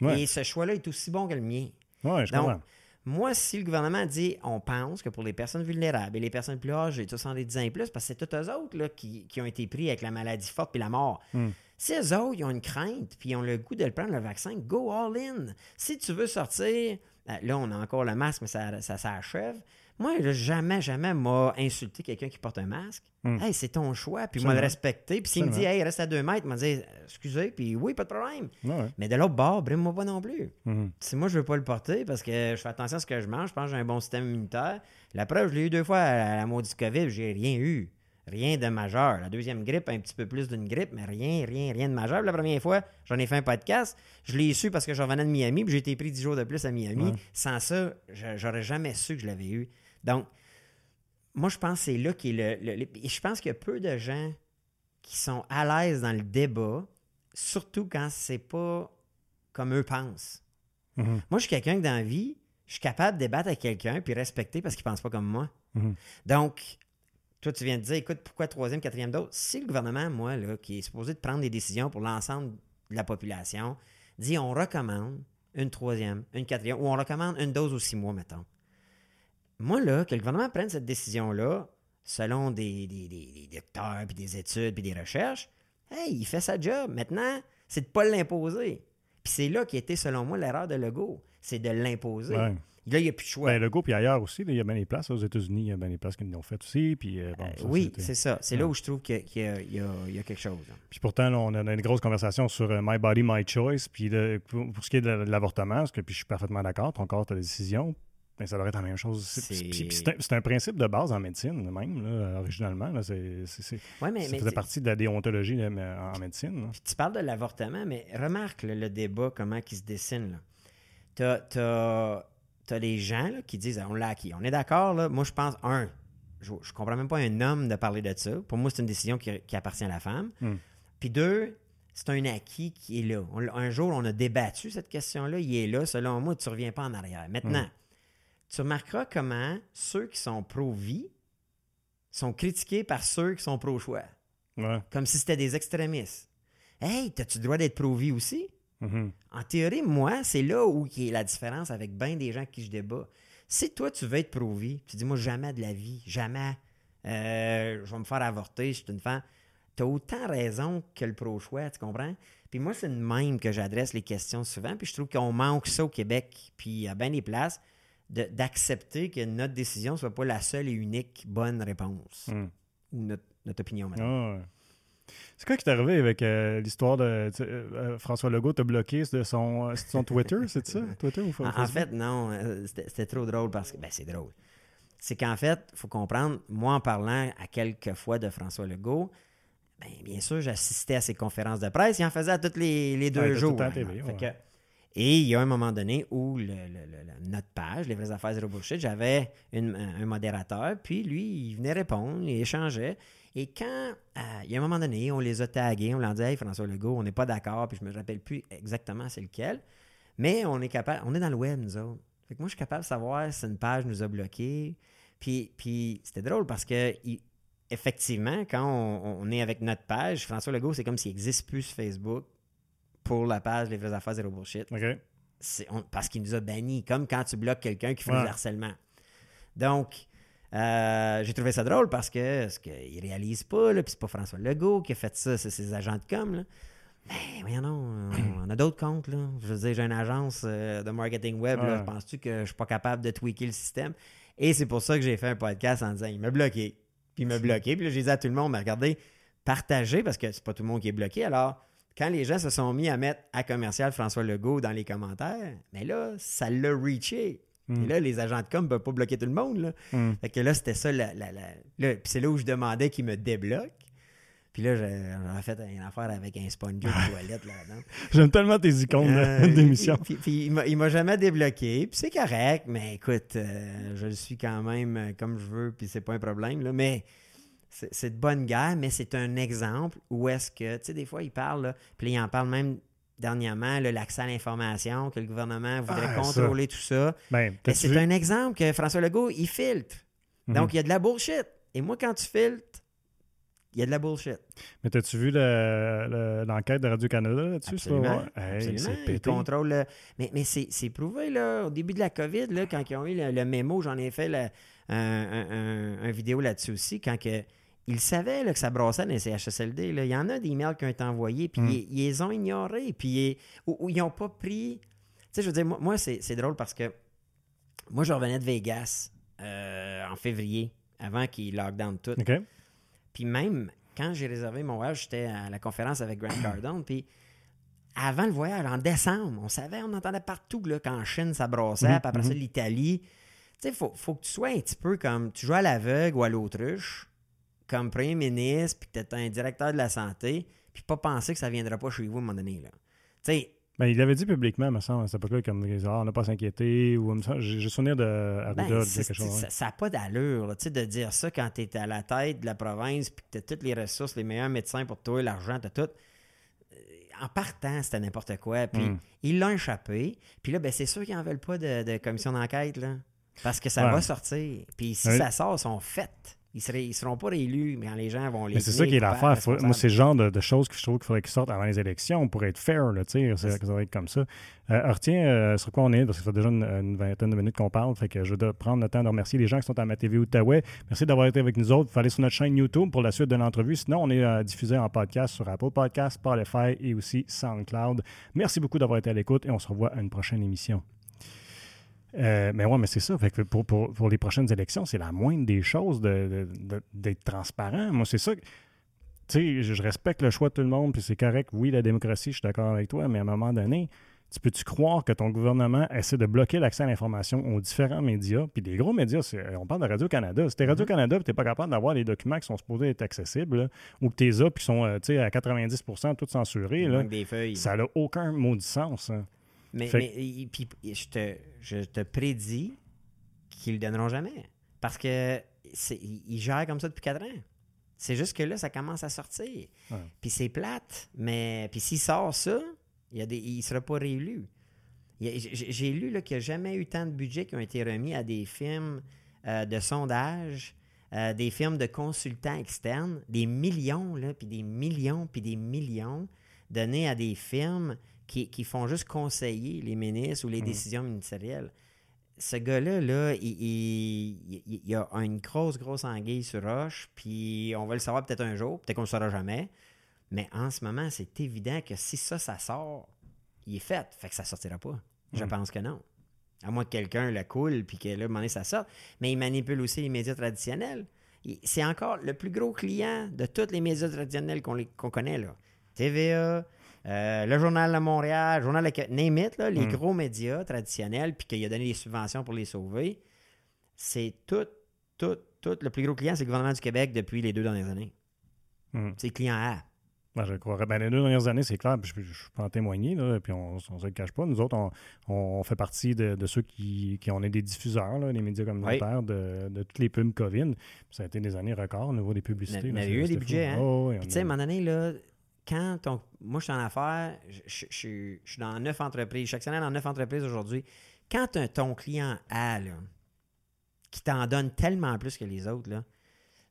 Ouais. Et ce choix-là est aussi bon que le mien. Oui, je Donc, comprends. moi, si le gouvernement dit on pense que pour les personnes vulnérables et les personnes plus âgées, tous en 10 ans et plus, parce que c'est tous eux autres là, qui, qui ont été pris avec la maladie forte puis la mort. Hmm. Si eux autres, ils ont une crainte puis ils ont le goût de le prendre, le vaccin, go all in. Si tu veux sortir, euh, là, on a encore le masque, mais ça, ça s'achève. Moi, là, jamais, jamais m'a insulté quelqu'un qui porte un masque. Hmm. Hey, c'est ton choix, puis moi le respecter. Puis s'il me dit, hey, reste à deux mètres, m'a dit, excusez, puis oui, pas de problème. Ouais. Mais de l'autre bord, brime-moi pas non plus. Mhm. Si moi, je veux pas le porter parce que je fais attention à ce que je mange, je pense que j'ai un bon système immunitaire. La preuve, je l'ai eu deux fois à la maudite COVID, j'ai rien eu. Rien de majeur. La deuxième grippe, un petit peu plus d'une grippe, mais rien, rien, rien de majeur. La première fois, j'en ai fait un podcast. Je l'ai su parce que je revenais de Miami, puis j'ai été pris dix jours de plus à Miami. Ouais. Sans ça, je- j'aurais jamais su que je l'avais eu. Donc, moi, je pense que c'est là qui est le, le- Je pense qu'il y a peu de gens qui sont à l'aise dans le débat, surtout quand c'est pas comme eux pensent. Mhm. Moi, je suis quelqu'un que dans la vie, je suis capable de débattre avec quelqu'un puis respecter parce qu'il pense pas comme moi. Mhm. Donc, toi, tu viens de dire, écoute, pourquoi troisième, quatrième dose? Si le gouvernement, moi, là, qui est supposé de prendre des décisions pour l'ensemble de la population, dit on recommande une troisième, une quatrième, ou on recommande une dose aux six mois, mettons. Moi, là, que le gouvernement prenne cette décision-là, selon des, des, des- des docteurs, puis des études, puis des recherches, hey, il fait sa job. Maintenant, c'est de pas l'imposer. Puis c'est là qui était, selon moi, l'erreur de Legault. C'est de l'imposer. Ouais. Là, il n'y a plus de choix. Ben, le go, puis ailleurs aussi, là, il y a bien des places. Aux États-Unis, il y a bien des places qui l'ont fait aussi. Puis, euh, bon, Euh, ça, oui, c'est ça. C'est là où je trouve qu'il y a- y, y quelque chose. là. Puis pourtant, là, on a une grosse conversation sur euh, My Body, My Choice. Puis de- pour, pour ce qui est de, de l'avortement, parce que puis je suis parfaitement d'accord, ton corps, ta décision. Ben, ça devrait être la même chose. C'est- un, principe de base en médecine, même, là, originalement. Là, Ouais, mais, ça mais faisait tu- partie de la déontologie là, en médecine. tu parles de l'avortement, mais remarque le débat, comment il se dessine. là. T'as, t'as, t'as des gens là, qui disent on l'a acquis. On est d'accord, là. Moi, je pense, un, je, je comprends même pas un homme de parler de ça. Pour moi, c'est une décision qui, qui appartient à la femme. Hmm. Puis deux, c'est un acquis qui est là. On un jour, on a débattu cette question-là. Il est là. Selon moi, tu ne reviens pas en arrière. Maintenant, tu remarqueras comment ceux qui sont pro-vie sont critiqués par ceux qui sont pro-choix. Ouais. Comme si c'était des extrémistes. Hey, t'as-tu le droit d'être pro-vie aussi? Mhm. En théorie, moi, c'est là où il y a la différence avec bien des gens avec qui je débat. Si toi, tu veux être pro-vie, tu dis, moi, jamais de la vie, jamais, euh, je vais me faire avorter, je suis une femme. Tu as autant raison que le pro-choix, tu comprends? Puis moi, c'est de même que j'adresse les questions souvent, puis je trouve qu'on manque ça au Québec, puis à bien des places, d'accepter que notre décision ne soit pas la seule et unique bonne réponse, Mm. ou notre, notre opinion, maintenant. Ah. C'est quoi qui t'est arrivé avec euh, l'histoire de euh, euh, François Legault t'a bloqué de son, son Twitter, c'est ça? (laughs) Twitter ou Facebook? en fait, non, c'était trop drôle parce que, ben, c'est drôle. C'est qu'en fait, il faut comprendre, moi, en parlant à quelques fois de François Legault, ben, bien sûr, j'assistais à ses conférences de presse. Il en faisait à tous les, les deux Ouais, était tout jours. le temps hein, TV, Fait ouais. que- et il y a un moment donné où notre page, Les vraies affaires zéro bullshit, j'avais un modérateur, puis lui, il venait répondre, il échangeait. Et quand, euh, il y a un moment donné, on les a tagués, on leur dit Hey, François Legault, on n'est pas d'accord, puis je me rappelle plus exactement c'est lequel. Mais on est capable, on est dans le web, nous autres. Fait que moi, je suis capable de savoir si une page nous a bloqués. Puis, c'était drôle parce que, effectivement, quand on, on est avec notre page, François Legault, c'est comme s'il n'existe plus sur Facebook pour la page Les vraies affaires zéro bullshit. C'est- parce qu'il nous a bannis, comme quand tu bloques quelqu'un qui fait Ouais. du harcèlement. Donc, euh, j'ai trouvé ça drôle parce que ce qu'il réalise pas, puis c'est pas François Legault qui a fait ça, c'est ses agents de com. là. Ben, voyons non, on a d'autres comptes, là. Je veux dire, j'ai une agence euh, de marketing web. Ouais. Penses-tu que je suis pas capable de tweaker le système? Et c'est pour ça que j'ai fait un podcast en disant, il m'a bloqué. Puis il m'a bloqué. Puis là, j'ai dit à tout le monde, mais regardez, partagez, parce que c'est pas tout le monde qui est bloqué. Alors, quand les gens se sont mis à mettre à commercial François Legault dans les commentaires, mais là, ça l'a reaché. Mm. Et là, les agents de com ne peuvent pas bloquer tout le monde. Là. Mm. Fait que là, c'était ça. La, la- la- là, puis c'est là où je demandais qu'ils me débloquent. Puis là, j'ai- j'aurais fait une affaire avec un sponge de toilette là-dedans. (laughs) J'aime tellement tes icônes Euh, (laughs) d'émission. Puis, puis il m'a- il m'a jamais débloqué. Puis c'est correct, mais écoute, euh, je le suis quand même euh, comme je veux, puis c'est pas un problème. Là, mais c'est de bonne guerre, mais c'est un exemple où est-ce que, tu sais, des fois, il parle, là, puis il en parle même dernièrement, l'accès à l'information, que le gouvernement voudrait Ah, ça. contrôler tout ça. Ben, Mais c'est un exemple que François Legault, il filtre. Mhm. Donc, il y a de la bullshit. Et moi, quand tu filtres, il y a de la bullshit. Mais t'as-tu vu le- le- l'enquête de Radio-Canada là-dessus? ça? Absolument. Ouais. Hey, Absolument. c'est Ils pété. contrôlent le- Mais, mais c'est prouvé, là, au début de la COVID, là, quand ils ont eu le, mémo, j'en ai fait un- un- un vidéo là-dessus aussi, quand que, ils savaient là, que ça brassait dans les CHSLD. là. Il y en a des emails qui ont été envoyés, puis Mm. ils, ils les ont ignorés, puis ils- ou, ou ils n'ont pas pris... Tu sais, je veux dire, moi, moi, c'est c'est drôle parce que moi, je revenais de Vegas euh, en février, avant qu'ils lockdown tout. Puis même quand j'ai réservé mon voyage, j'étais à la conférence avec Grant Cardone. Puis avant le voyage, en décembre, on savait, on entendait partout là, qu'en Chine, ça brassait. Mhm, Puis après ça, l'Italie. Tu sais, il faut, faut que tu sois un petit peu comme. Tu joues à l'aveugle ou à l'autruche, comme premier ministre, puis que tu un directeur de la santé, puis pas penser que ça viendra pas chez vous à un moment donné. Là. Ben, il l'avait dit publiquement, me semble, à cette époque-là, comme ah, on n'a pas à s'inquiéter. Ou, j'ai souvenir de Arruda Ben, dire c'est- quelque chose. c'est- Ça n'a pas d'allure, là, de dire ça quand tu es à la tête de la province puis que tu as toutes les ressources, les meilleurs médecins pour toi, l'argent, tu as tout. Euh, En partant, c'était n'importe quoi. Puis Mm. ils l'ont échappé. Puis là, ben, c'est sûr qu'ils n'en veulent pas de, de commission d'enquête, là. Parce que ça Ouais. va sortir. Puis si Oui. ça sort, ils sont faits. Ils ne ils seront pas réélus, mais les gens vont les. Mais c'est ça qui est l'affaire. Faut- Moi, c'est le genre de, de choses que je trouve qu'il faudrait qu'ils sortent avant les élections pour être fair, là, tu sais, ça, va être comme ça. Euh, alors, tiens, euh, sur quoi on est, parce que ça fait déjà une, une vingtaine de minutes qu'on parle, fait que je veux prendre le temps de remercier les gens qui sont à ma TV Outaouais. Merci d'avoir été avec nous autres. Vous allez sur notre chaîne YouTube pour la suite de l'entrevue. Sinon, on est euh, diffusé en podcast sur Apple Podcasts, Spotify et aussi SoundCloud. Merci beaucoup d'avoir été à l'écoute et on se revoit à une prochaine émission. Euh, mais ouais, mais c'est ça. Fait que pour, pour- pour les prochaines élections, c'est la moindre des choses de- de- de- d'être transparent. Moi, c'est ça. Tu sais, je, je respecte le choix de tout le monde, puis c'est correct. Oui, la démocratie, je suis d'accord avec toi, mais à un moment donné, tu peux-tu croire que ton gouvernement essaie de bloquer l'accès à l'information aux différents médias, puis des gros médias, on parle de Radio-Canada. Si t'es Radio-Canada, puis t'es pas capable d'avoir les documents qui sont supposés être accessibles, là, ou que t'es là, puis qui sont, euh, tu à 90 tous censurés, là, manque des feuilles. ça n'a aucun maudit sens. hein. Mais, Fait- mais il- puis, je, te, je te prédis qu'ils le donneront jamais. Parce que ils gèrent comme ça depuis quatre ans. C'est juste que là, ça commence à sortir. Ouais. Puis c'est plate, mais puis s'il sort ça, il ne sera pas réélu. J'ai lu là, qu'il n'y a jamais eu tant de budget qui ont été remis à des films euh, de sondage, euh, des films de consultants externes, des millions, là, puis des millions, puis des millions donnés à des firmes qui, qui font juste conseiller les ministres ou les décisions ministérielles. Ce gars-là, là, il, il- il- il y a une grosse, grosse anguille sur roche, puis on va le savoir peut-être un jour, peut-être qu'on ne le saura jamais. Mais en ce moment, c'est évident que si ça, ça sort, il est fait. Fait que ça sortira pas. Je Mm. pense que non. À moins que quelqu'un le coule puis que là, à un moment donné, ça sorte. Mais il manipule aussi les médias traditionnels. C'est encore le plus gros client de tous les médias traditionnels qu'on connaît. Là. TVA, euh, le Journal de Montréal, le Journal de name it, là, les Mm. gros médias traditionnels, puis qu'il a donné des subventions pour les sauver. C'est tout, tout, tout. Le plus gros client, c'est le gouvernement du Québec depuis les deux dernières années. Mm. C'est le client A. Ben, je croirais. Ben, les deux dernières années, c'est clair, puis je, je peux en témoigner, là, puis on ne se le cache pas. Nous autres, on, on fait partie de, de ceux qui, qui on est des diffuseurs, là, les médias communautaires, de, de toutes les pubs COVID. Ça a été des années records au niveau des publicités. Il y là, a eu des budgets, hein? Oh, oui, Puis on tu sais, à un moment donné, là, quand on- moi je suis en affaires, je, je- je suis- je suis dans neuf entreprises, chaque semaine dans neuf entreprises aujourd'hui. Quand ton client A, là, qui t'en donne tellement plus que les autres, là,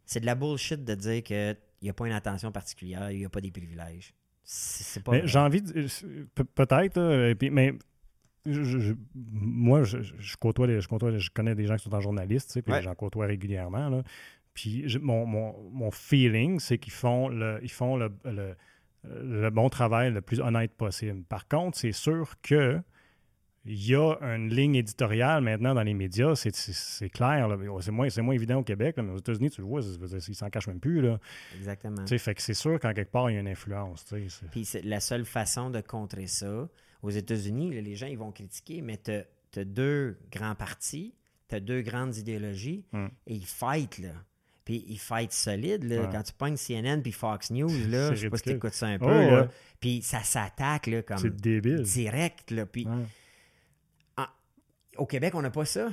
c'est de la bullshit de dire qu'il n'y a pas une attention particulière, il n'y a pas des privilèges. C'est pas j'ai envie de. pe- Peut-être, là, puis, mais. je- je- je- moi, je, je côtoie, les- je côtoie, je connais des gens qui sont en journaliste, tu sais, puis Ouais. j'en côtoie régulièrement. Là. Puis je- mon, mon, mon feeling, c'est qu'ils font le, ils font le, le- le bon travail le plus honnête possible. Par contre, c'est sûr que il y a une ligne éditoriale maintenant dans les médias, c'est, clair. là. C'est moins, c'est moins évident au Québec, là, mais aux États-Unis, tu le vois, ils s'en cachent même plus. Là. Exactement. Fait que c'est sûr qu'en quelque part, il y a une influence. Puis c'est la seule façon de contrer ça, aux États-Unis, les gens ils vont critiquer, mais tu as deux grands partis, tu as deux grandes idéologies, Mm. et ils fightent, là. Puis ils fightent solide, là. Ouais. Quand tu pognes CNN puis Fox News, (laughs) là, je sais pas si tu ridicule. écoutes ça un peu, Oh, là. ouais. Puis ça s'attaque, là, comme C'est débile. direct, là. Puis Ouais. au Québec, on n'a pas ça.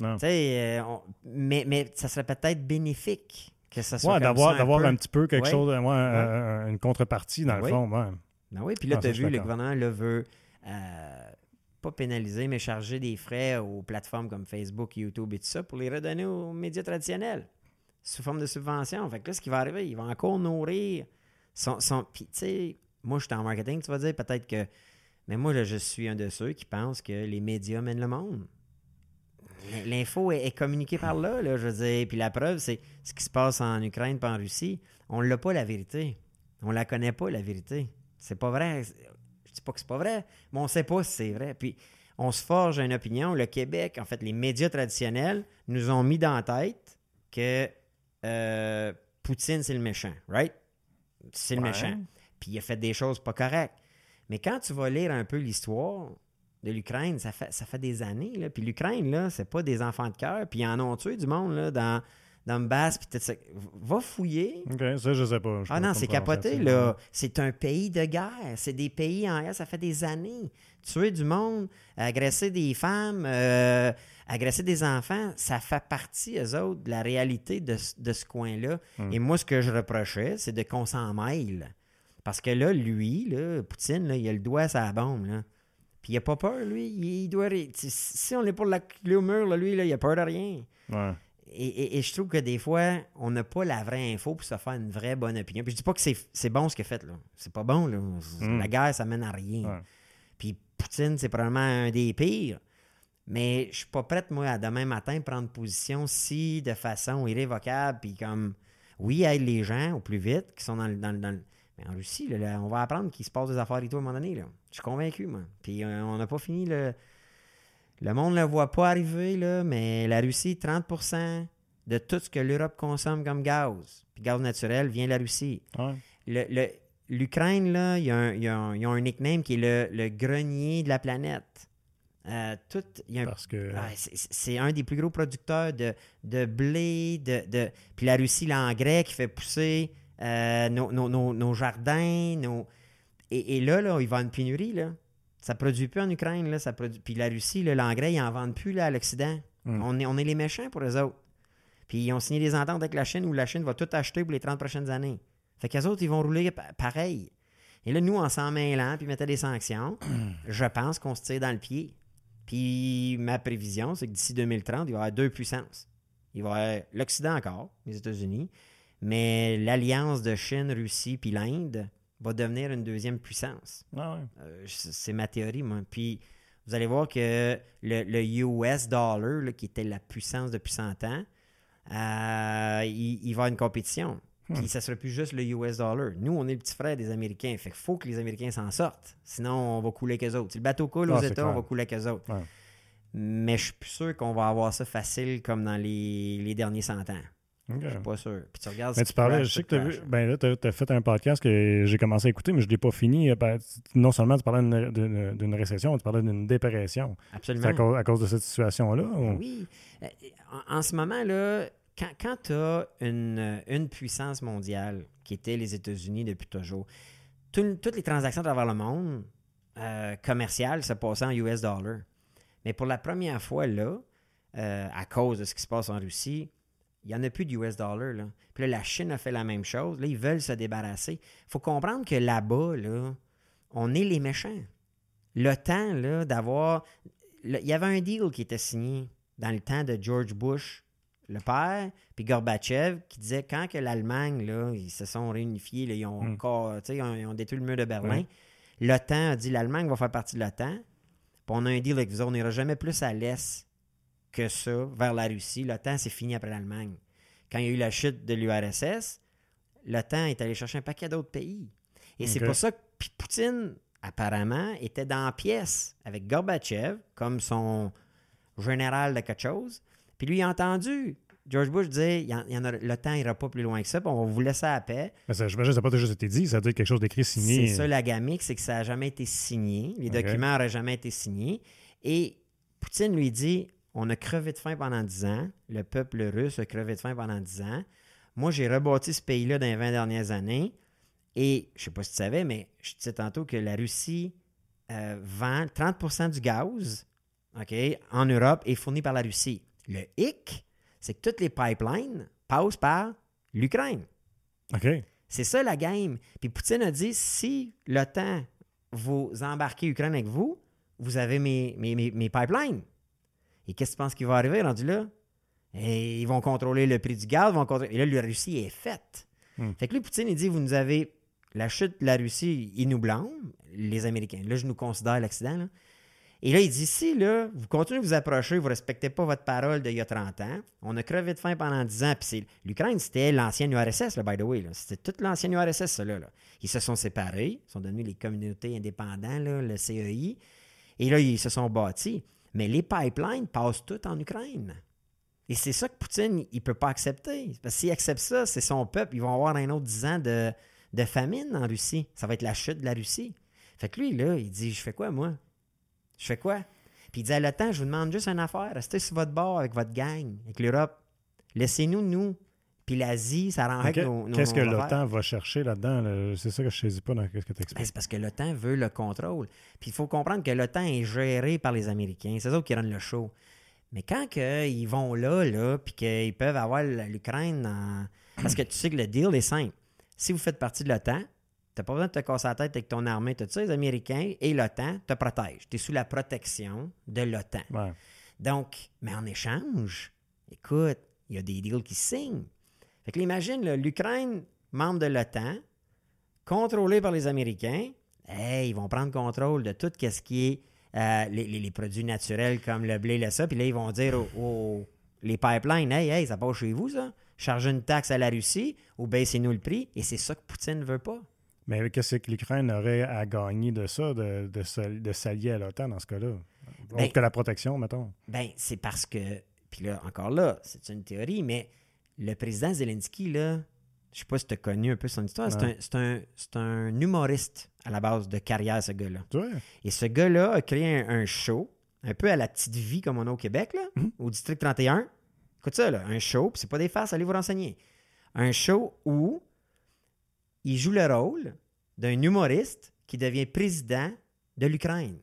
Non. Euh, on- mais, mais ça serait peut-être bénéfique que ça soit d'avoir, d'avoir peu. un petit peu quelque chose, euh, une contrepartie, dans le fond. Ben oui, puis là, Ah, tu as vu, le gouvernement là, veut euh, pas pénaliser, mais charger des frais aux plateformes comme Facebook, YouTube et tout ça pour les redonner aux médias traditionnels sous forme de subvention. Fait que là, ce qui va arriver, il va encore nourrir son. son puis, tu sais, moi, je suis en marketing, tu vas dire peut-être que. Mais moi, je suis un de ceux qui pensent que les médias mènent le monde. L'info est, est communiquée par là, là, je veux dire. Puis la preuve, c'est ce qui se passe en Ukraine pas en Russie. On l'a pas, la vérité. On la connaît pas, la vérité. C'est pas vrai. Je dis pas que c'est pas vrai, mais on sait pas si c'est vrai. Puis on se forge une opinion. Le Québec, en fait, les médias traditionnels nous ont mis dans la tête que euh, Poutine, c'est le méchant, right? C'est le Ouais. méchant. Puis il a fait des choses pas correctes. Mais quand tu vas lire un peu l'histoire de l'Ukraine, ça fait, ça fait des années. Là. Puis l'Ukraine, là, c'est pas des enfants de cœur. Puis ils en ont tué du monde là, dans Donbass. Puis tout ça. Va fouiller. OK, ça, je sais pas. Je Ah non, c'est capoté, là. C'est un pays de guerre. C'est des pays en guerre. Ça fait des années. Tuer du monde, agresser des femmes, euh, agresser des enfants, ça fait partie, eux autres, de la réalité de, ce- de ce coin-là. Hmm. Et moi, ce que je reprochais, c'est de qu'on s'en mêle. Parce que là, lui, là, Poutine, là, il a le doigt à sa bombe. Là. Puis il a pas peur, lui. Il, doit. si- on est pour la clé au mur, là, lui, là, il a peur de rien. Ouais. Et, et- et je trouve que des fois, on n'a pas la vraie info pour se faire une vraie bonne opinion. Puis je dis pas que c'est, c'est bon ce qu'il a fait, là. C'est pas bon, là. C'est- Mm. La guerre, ça mène à rien. Ouais. Puis Poutine, c'est probablement un des pires. Mais je suis pas prête, moi, à demain matin prendre position si de façon irrévocable, puis comme, oui, aide les gens au plus vite, qui sont dans le... Dans, le- dans le- Mais en Russie, là, là, on va apprendre qu'il se passe des affaires et tout à un moment donné, là. Je suis convaincu, moi. Puis euh, on n'a pas fini le... Le monde ne le voit pas arriver, là, mais la Russie, 30% de tout ce que l'Europe consomme comme gaz, puis gaz naturel, vient de la Russie. Ouais. Le- le- L'Ukraine, là, il y a un, il y a un- ont un nickname qui est le, le grenier de la planète. Euh, tout, il y a un- Parce que. ah, c'est- un des plus gros producteurs de, de blé, de, de- puis la Russie, l'engrais qui fait pousser euh, nos, nos- nos- nos jardins. Nos... Et, et là, là, il va y avoir une pénurie. Là. Ça ne produit plus en Ukraine. Là, ça produit... Puis la Russie, l'engrais, ils n'en vendent plus là, à l'Occident. Hmm. On, est, on est les méchants pour eux autres. Puis ils ont signé des ententes avec la Chine où la Chine va tout acheter pour les 30 prochaines années. Fait qu'eux autres, ils vont rouler pa- pareil. Et là, nous, en s'en mêlant puis mettant des sanctions, je pense qu'on se tire dans le pied. Puis ma prévision, c'est que d'ici 2030, il va y avoir deux puissances. Il va y avoir l'Occident encore, les États-Unis, mais l'alliance de Chine, Russie puis l'Inde va devenir une deuxième puissance. Ah ouais. Euh, c'est ma théorie, moi. Puis vous allez voir que le, le US dollar, là, qui était la puissance depuis 100 ans, euh, il, il va y avoir une compétition. Puis ça ne sera plus juste le US dollar. Nous, on est le petit frère des Américains. Fait qu'il faut que les Américains s'en sortent. Sinon, on va couler qu'eux autres. Si le bateau coule Ah, aux c'est États, on va couler qu'eux autres. Ouais. Mais je suis plus sûr qu'on va avoir ça facile comme dans les, les derniers 100 ans. OK. Je suis pas sûr. Puis tu regardes Mais tu parlais, crash, je sais que tu as vu, ben là, tu as, fait un podcast que j'ai commencé à écouter, mais je ne l'ai pas fini. Ben, tu- non seulement tu parlais d'une- récession, tu parlais d'une dépression. Absolument. à cause, à cause de cette situation-là? ou- Oui. Euh, En, en ce moment, là, quand, tu as une, puissance mondiale qui était les États-Unis depuis toujours, tout- toutes les transactions à travers le monde euh, commerciales se passaient en US dollar. Mais pour la première fois, euh, à cause de ce qui se passe en Russie, il n'y en a plus de US dollar. Là. Puis là, la Chine a fait la même chose. Là, ils veulent se débarrasser. Il faut comprendre que là-bas, là, on est les méchants. Le temps d'avoir. Il y avait un deal qui était signé dans le temps de George Bush, le père, puis Gorbatchev, qui disait quand que l'Allemagne, là, ils se sont réunifiés, là, ils, ont Mm. encore, tu sais, ils ont, ils ont détruit le mur de Berlin. L'OTAN a dit l'Allemagne va faire partie de l'OTAN. Puis on a un deal avec vous, on n'ira jamais plus à l'est que ça, vers la Russie. L'OTAN, c'est fini après l'Allemagne. Quand il y a eu la chute de l'URSS, l'OTAN est allé chercher un paquet d'autres pays. Et c'est pour ça que Poutine, apparemment, était dans la pièce avec Gorbatchev comme son général de quelque chose. Puis lui, il a entendu George Bush dire il y en- a, le temps n'ira pas plus loin que ça, puis on va vous laisser à la paix. Mais ça, j'imagine que ça n'a pas juste été dit, ça a dû être quelque chose d'écrit signé. C'est ça la gamique, c'est que ça n'a jamais été signé. Les documents n'auraient jamais été signés. Et Poutine lui dit on a crevé de faim pendant 10 ans. Le peuple russe a crevé de faim pendant 10 ans. Moi, j'ai rebâti ce pays-là dans les 20 dernières années. Et je ne sais pas si tu savais, mais je te disais tantôt que la Russie euh, vend 30% du gaz en Europe est fourni par la Russie. Le hic, c'est que toutes les pipelines passent par l'Ukraine. OK. C'est ça la game. Puis Poutine a dit si l'OTAN vous embarquez Ukraine avec vous, vous avez mes, mes, mes- mes pipelines. Et qu'est-ce que tu penses qui va arriver? Rendu là? Et ils vont contrôler le prix du gaz, vont contrôler- et là, la Russie est faite. Hmm. Fait que lui, Poutine, il dit vous nous avez la chute de la Russie, il nous blâme, les Américains. Là, je nous considère l'accident. Et là, il dit si là, vous continuez de vous approcher, vous ne respectez pas votre parole d'il y a 30 ans, on a crevé de faim pendant 10 ans, l'Ukraine, c'était l'ancienne URSS, là, by the way. C'était toute l'ancienne URSS, ça, là. Ils se sont séparés, ils sont devenus les communautés indépendantes, le CEI, et là, ils se sont bâtis. Mais les pipelines passent toutes en Ukraine. Et c'est ça que Poutine, il ne peut pas accepter. Parce s'il accepte ça, c'est son peuple. Ils vont avoir un autre 10 ans de, de famine en Russie. Ça va être la chute de la Russie. Fait que lui, là, il dit Je fais quoi, moi? Je fais quoi? Puis il dit à l'OTAN Je vous demande juste une affaire. Restez sur votre bord avec votre gang, avec l'Europe. Laissez-nous, nous. Puis l'Asie, ça rend avec nos, nos- Qu'est-ce que l'OTAN va chercher là-dedans? là? C'est ça que je ne saisis pas dans ce que tu Ben, expliques. c'est parce que l'OTAN veut le contrôle. Puis il faut comprendre que l'OTAN est géré par les Américains. C'est eux qui rendent le show. Mais quand que ils vont là, là, puis qu'ils peuvent avoir l'Ukraine en... Parce que tu sais que le deal est simple. Si vous faites partie de l'OTAN, tu n'as pas besoin de te casser la tête avec ton armée, tout ça. Les Américains et l'OTAN te protègent. Tu es sous la protection de l'OTAN. Ouais. Donc, mais en échange, écoute, il y a des deals qui signent. Fait que là, imagine, là, l'Ukraine, membre de l'OTAN, contrôlée par les Américains, hey, ils vont prendre contrôle de tout ce qui est euh, les, les- les produits naturels comme le blé, le ça, puis là, ils vont dire aux, aux- les pipelines, hey, hey, ça passe chez vous, ça? Chargez une taxe à la Russie ou baissez-nous le prix. Et c'est ça que Poutine ne veut pas. Mais qu'est-ce que l'Ukraine aurait à gagner de ça, de, de, s'al- de s'allier à l'OTAN dans ce cas-là? Autre Ben- que la protection, mettons. Ben, c'est parce que, puis là, encore là, c'est une théorie, mais le président Zelensky, là, je sais pas si tu as connu un peu son histoire, c'est un, un, humoriste à la base de carrière, ce gars-là. Et ce gars-là a créé un, un show, un peu à la petite vie comme on a au Québec, là, Mhm. au district 31. Écoute ça, là, un show, puis c'est pas des farces, allez vous renseigner. Un show où il joue le rôle d'un humoriste qui devient président de l'Ukraine.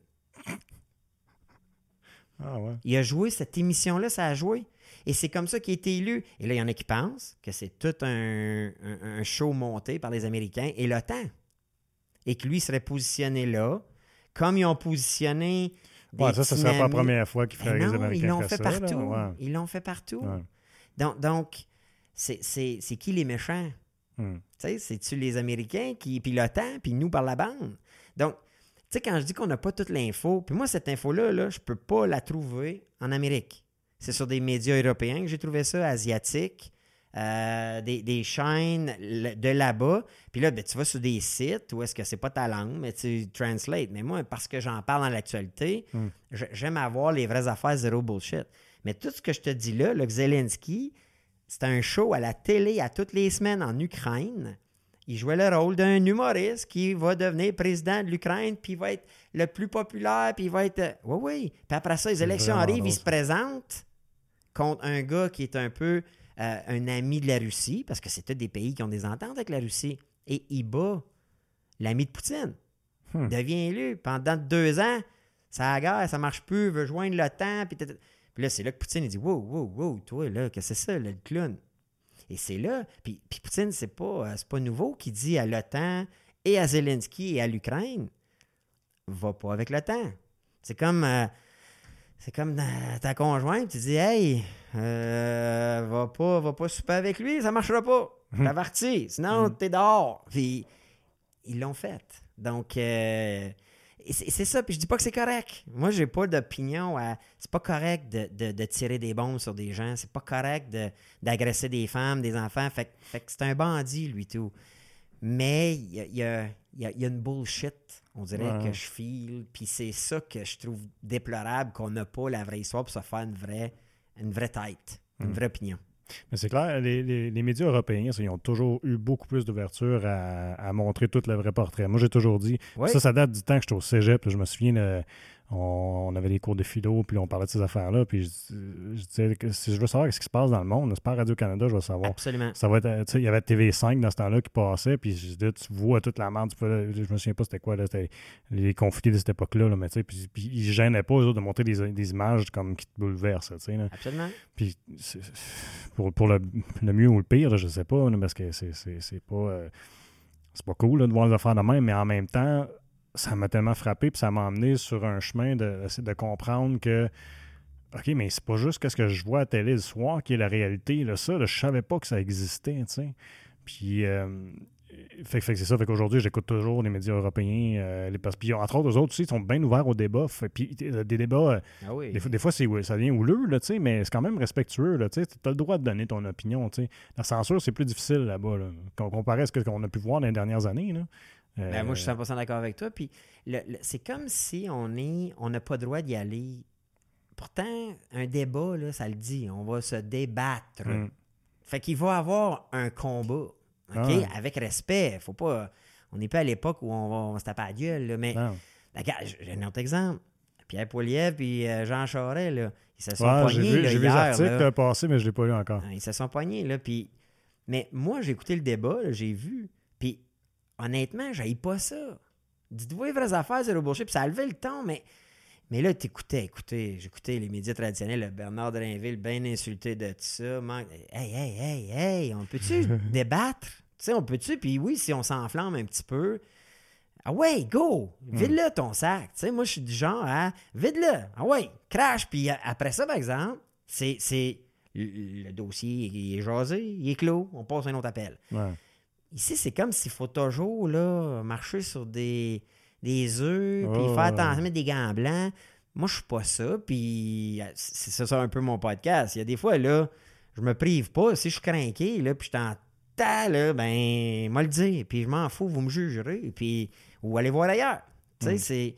Ah ouais. Il a joué cette émission-là, ça a joué. Et c'est comme ça qu'il a été élu. Et là, il y en a qui pensent que c'est tout un, un- un show monté par les Américains et l'OTAN. Et que lui serait positionné là, comme ils ont positionné. Des Ouais, ça, ça serait pas la première fois qu'ils Ben feraient les Américains ils l'ont fait partout. Ouais. Ils l'ont fait partout. Donc, donc c'est c'est- c'est qui les méchants? Hmm. C'est-tu les Américains qui, puis l'OTAN, puis nous par la bande? Donc, tu sais, quand je dis qu'on n'a pas toute l'info, puis moi, cette info-là, là, je peux pas la trouver en Amérique. C'est sur des médias européens que j'ai trouvé ça, asiatiques, euh, des, des chaînes de là-bas. Puis là, ben, tu vas sur des sites où est-ce que c'est pas ta langue, mais tu translates. Mais moi, parce que j'en parle dans l'actualité, Hmm. j'aime avoir les vraies affaires zéro bullshit. Mais tout ce que je te dis là, le Zelensky, c'était un show à la télé à toutes les semaines en Ukraine. Il jouait le rôle d'un humoriste qui va devenir président de l'Ukraine, puis il va être le plus populaire, puis il va être. euh, Oui, oui. Puis après ça, les élections arrivent, drôle, il se présente contre un gars qui est un peu euh, un ami de la Russie, parce que c'est tous des pays qui ont des ententes avec la Russie. Et il bat l'ami de Poutine. Hmm. Devient élu. Pendant deux ans, ça a guerre, ça marche plus, il veut joindre l'OTAN. Puis, puis là, c'est là que Poutine il dit Wow, wow, wow, toi, là, que c'est ça, là, le clown? Et c'est là. Puis, puis Poutine, c'est pas, euh, pas nouveau qu'il dit à l'OTAN et à Zelensky et à l'Ukraine Va pas avec l'OTAN. C'est comme. euh, c'est comme ta conjointe, tu dis Hey, euh, va, pas, va pas souper avec lui, ça marchera pas. (laughs) T'avertis, sinon t'es dehors. Puis ils l'ont fait. Donc, euh, c'est ça. Puis je dis pas que c'est correct. Moi, j'ai pas d'opinion à. C'est pas correct de, de- de tirer des bombes sur des gens. C'est pas correct de- d'agresser des femmes, des enfants. Fait, que- fait que c'est un bandit, lui, tout. Mais il y a, y a- il y a- il y a une bullshit, on dirait, Ouais. que je file. Puis c'est ça que je trouve déplorable, qu'on n'a pas la vraie histoire pour se faire une vraie, une vraie tête, une Mm. vraie opinion. Mais c'est clair, les, les- les médias européens, ça, ils ont toujours eu beaucoup plus d'ouverture à, à montrer tout le vrai portrait. Moi, j'ai toujours dit, Oui. ça, ça date du temps que j'étais au cégep. là. je me souviens, on, on avait des cours de philo, puis on parlait de ces affaires-là. Puis je, je disais que si je veux savoir ce qui se passe dans le monde, c'est pas Radio-Canada, je veux savoir. Absolument. Ça va être, euh, il y avait TV5 dans ce temps-là qui passait, puis je disais, tu vois toute la merde, tu peux- je me souviens pas c'était quoi, là, c'était les conflits de cette époque-là, là, mais tu sais, puis, puis ils gênaient pas, eux autres, de montrer des, des images comme qui te bouleversent, tu sais, là. Absolument. Puis pour, pour le, le mieux ou le pire, là, je sais pas, là, parce que c'est, c'est, c'est pas euh, c'est pas cool là, de voir les affaires de même, mais en même temps, ça m'a tellement frappé, puis ça m'a emmené sur un chemin de, de comprendre que OK, mais c'est pas juste ce que je vois à télé le soir qui est la réalité. Là, ça, là, je savais pas que ça existait, tu sais. Puis, euh, fait, que- fait que c'est ça. Fait qu'aujourd'hui, j'écoute toujours les médias européens. euh, les, parce, puis, entre autres, eux autres aussi, ils sont bien ouverts au débat. Fait- puis, euh, des débats, euh, Ah oui. des fois, des fois c'est, ça devient houleux, là, tu sais, mais c'est quand même respectueux. Tu as le droit de donner ton opinion. tu sais. La censure, c'est plus difficile là-bas, là, com- comparé à ce qu'on a pu voir dans les dernières années. Là. Euh, Ben, moi, je suis 100% d'accord avec toi. Puis c'est comme si on est, on n'a pas le droit d'y aller. Pourtant, un débat, là, ça le dit, on va se débattre. hum, Fait qu'il va avoir un combat, OK? Ah. Avec respect. Faut pas... On n'est pas à l'époque où on va, on se taper à la gueule, là, mais j'ai un autre exemple. Pierre Poilievre et euh, Jean Charest, là, ils se sont Ouais, j'ai poignés vu, là, j'ai vu les hier, articles là. euh, passer, mais je ne l'ai pas lu encore. Hein, Ils se sont poignés, là. Puis... Mais moi, j'ai écouté le débat, j'ai vu. Honnêtement, j'aille pas ça. Dites-vous les vraies affaires, zéro bullshit. Puis ça a levé le ton, mais. Mais là, t'écoutais, écoutez, j'écoutais les médias traditionnels, le Bernard Drainville, bien insulté de tout ça. man- Hey, hey, hey, hey, on peut-tu (laughs) débattre? Tu sais, on peut-tu? Puis oui, si on s'enflamme un petit peu, ah ouais, go! Vide-le ton sac. Tu sais, moi, je suis du genre à vide-le. Ah ouais, crash. Puis a- après ça, par exemple, c'est, c'est le, le dossier il est jasé, il est clos, on passe à un autre appel. Ouais. Ici, c'est comme s'il faut toujours là, marcher sur des, des œufs, puis Oh, faire ouais. attention, mettre des gants blancs. Moi, je suis pas ça, puis euh, c'est ça un peu mon podcast. Il y a des fois, là, je me prive pas. Si je suis craqué, là, puis je t'entends, là, ben, moi le dire, puis je m'en fous, vous me jugerez, puis, ou allez voir ailleurs. Tu sais, Mm. c'est...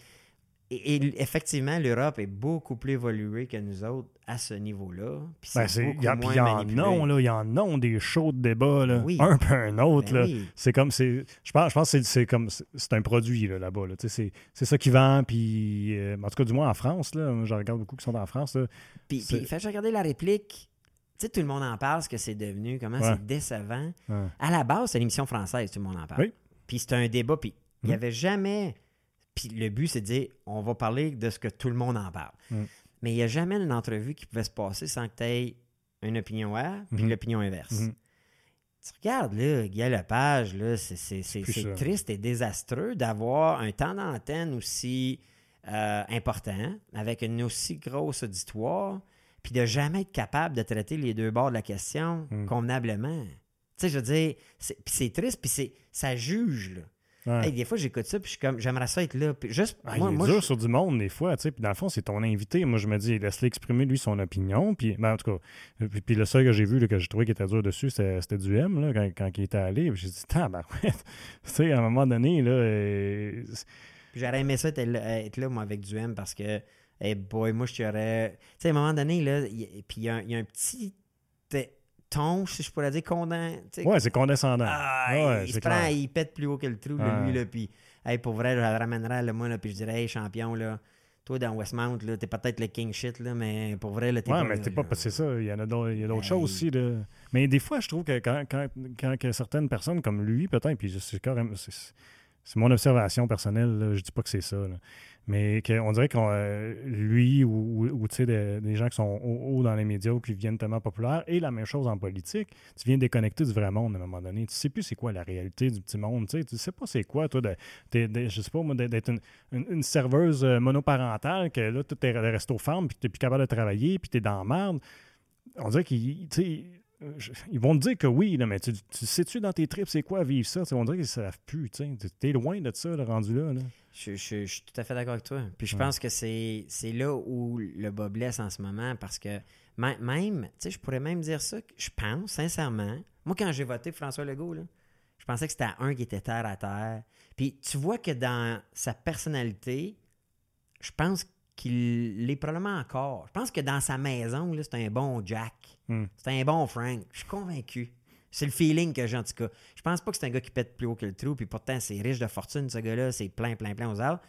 Et, et effectivement, l'Europe est beaucoup plus évoluée que nous autres à ce niveau-là. Puis Ben, c'est- beaucoup y il y en a, là, il y en des shows de débat, là, Oui. un peu un autre. Ben là. oui. C'est comme, c'est, je pense, je pense que c'est, comme, c'est- un produit là, là-bas. Là. C'est, c'est ça qui vend, puis euh, en tout cas, du moins en France, là, je regarde beaucoup qui sont en France. Là. Puis, C'est- puis fait juste regarder la réplique. Tu sais, tout le monde en parle, ce que c'est devenu, comment Ouais. c'est décevant. Ouais. À la base, c'est une émission française, tout le monde en parle. Oui. Puis c'était un débat, puis il n'y Mhm. avait jamais... Puis le but, c'est de dire, on va parler de ce que tout le monde en parle. Mhm. Mais il n'y a jamais une entrevue qui pouvait se passer sans que tu aies une opinion A, puis Mhm. l'opinion inverse. Mhm. Tu regardes, là, Guy Lepage, là, c'est, triste et désastreux d'avoir un temps d'antenne aussi euh, important, avec une aussi grosse auditoire, puis de jamais être capable de traiter les deux bords de la question Mm. convenablement. Tu sais, je veux dire, c'est, triste, puis c'est, ça juge, là. Ouais. Hey, des fois, j'écoute ça, puis je suis comme, j'aimerais ça être là. Puis juste, Ah, moi, il est moi, dur je- sur du monde, des fois, tu sais. Puis dans le fond, c'est ton invité. Moi, je me dis, laisse-le exprimer, lui, son opinion. Puis, ben, en tout cas, puis, puis le seul que j'ai vu, là, que j'ai trouvé qui était dur dessus, c'était, du M, là, quand, quand il était allé. Puis j'ai dit, (laughs) tabarouette. tu sais, à un moment donné, là, euh, j'aurais aimé ça être là, être là, moi, avec du M parce que, hey boy, moi, je t'aurais. Tu sais, à un moment donné, là, il- puis il y, a un- il y a un petit ton, si je pourrais dire, sais, ouais, c'est condescendant. Ah, Ouais, il se prend, clair. il pète plus haut que le trou, là, lui, là, puis, hey, pour vrai, je le ramènerais, là, moi, là, puis je dirais, hey, champion, là, toi, dans Westmount, là, t'es peut-être le king shit, là, mais pour vrai, là, t'es Ouais, pas mais t'es pas. C'est ça, il y en a d'autres, choses aussi. Là. Mais des fois, je trouve que quand, quand, quand que certaines personnes, comme lui, peut-être, puis je- c'est. C'est, c'est mon observation personnelle, là, je dis pas que c'est ça. là. Mais qu'on dirait qu'on euh, lui ou, ou- sais, des, gens qui sont haut, haut dans les médias ou qui viennent tellement populaires, et la même chose en politique, tu viens déconnecter du vrai monde à un moment donné. Tu sais plus c'est quoi la réalité du petit monde. Tu sais, tu sais pas c'est quoi, toi, de, de- je sais pas, moi, d'être- une, une- serveuse euh, monoparentale, que là, tout est resto femme, puis t'es plus capable de travailler, puis t'es dans la merde. On dirait euh, je- ils vont te dire que oui, là, mais tu, tu sais-tu dans tes tripes c'est quoi vivre ça? Tu sais, on dirait qu'ils savent plus. tu. T'es loin de ça, le rendu là. là. Je, je- je suis tout à fait d'accord avec toi. Puis je Ouais. pense que c'est c'est là où le bas blesse en ce moment parce que mê- même, tu sais, je pourrais même dire ça, que je pense sincèrement, moi quand j'ai voté pour François Legault, là, je pensais que c'était un qui était terre à terre. Puis tu vois que dans sa personnalité, je pense qu'il l'est probablement encore. Je pense que dans sa maison, c'est un bon Jack. Hmm. C'est un bon Frank. Je suis convaincu. C'est le feeling que j'ai en tout cas. Je pense pas que c'est un gars qui pète plus haut que le trou, puis pourtant c'est riche de fortune, ce gars-là, c'est plein, plein, plein aux arbres.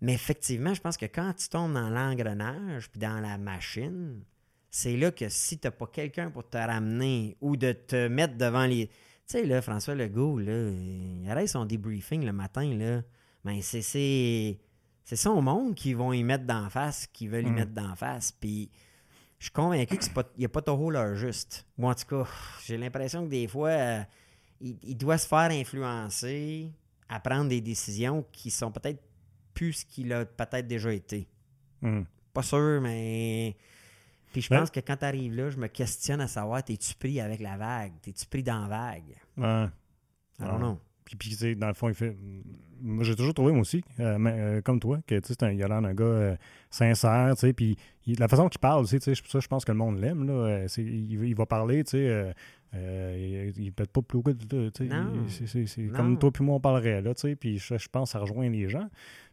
Mais effectivement, je pense que quand tu tombes dans l'engrenage, puis dans la machine, c'est là que si tu n'as pas quelqu'un pour te ramener ou de te mettre devant les. Tu sais, là, François Legault, là, il arrête son debriefing le matin, là. Mais c'est. C'est son monde qui vont y mettre d'en face, qui veulent y Mm. mettre d'en face. Puis je suis convaincu qu'il n'y a pas trop leur juste. Ou en tout cas, j'ai l'impression que des fois, euh, il, il doit se faire influencer à prendre des décisions qui sont peut-être plus ce qu'il a peut-être déjà été. Hmm. Pas sûr, mais. Puis je Ben- pense que quand tu arrives là, je me questionne à savoir, t'es-tu pris avec la vague? T'es-tu pris dans la vague? Ouais. I don't know. Puis, puis dans le fond, il fait. Moi, j'ai toujours trouvé, moi aussi, euh, mais, euh, comme toi, que tu sais, c'est un, il a l'air d'un gars euh, sincère, tu sais. Puis il- la façon qu'il parle tu sais, ça, je pense que le monde l'aime, là. euh, il, il va parler, tu sais. euh, euh, il, il pète pas plus tu sais. C'est- comme toi puis moi, on parlerait, là, tu sais. Puis je, je pense que ça rejoint les gens.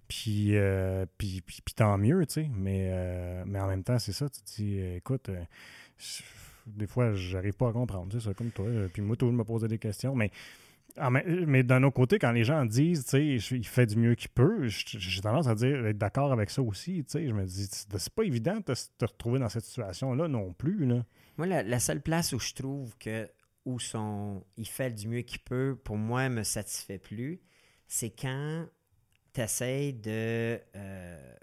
Puis, euh, puis, puis, puis tant mieux, tu sais. Mais, euh, mais en même temps, c'est ça. Tu te dis, euh, écoute, euh, des fois, j'arrive pas à comprendre, tu sais, ça, comme toi. euh, Puis moi, tout le monde me posait des questions. Mais, ah, mais, mais d'un autre côté, quand les gens disent, tu sais, il fait du mieux qu'il peut, j'ai tendance à dire, être d'accord avec ça aussi, tu sais. Je me dis, c'est pas évident de te, te retrouver dans cette situation-là non plus, là. Moi, la, la seule place où je trouve que où son, il fait du mieux qu'il peut, pour moi, me satisfait plus, c'est quand tu essaies de, euh,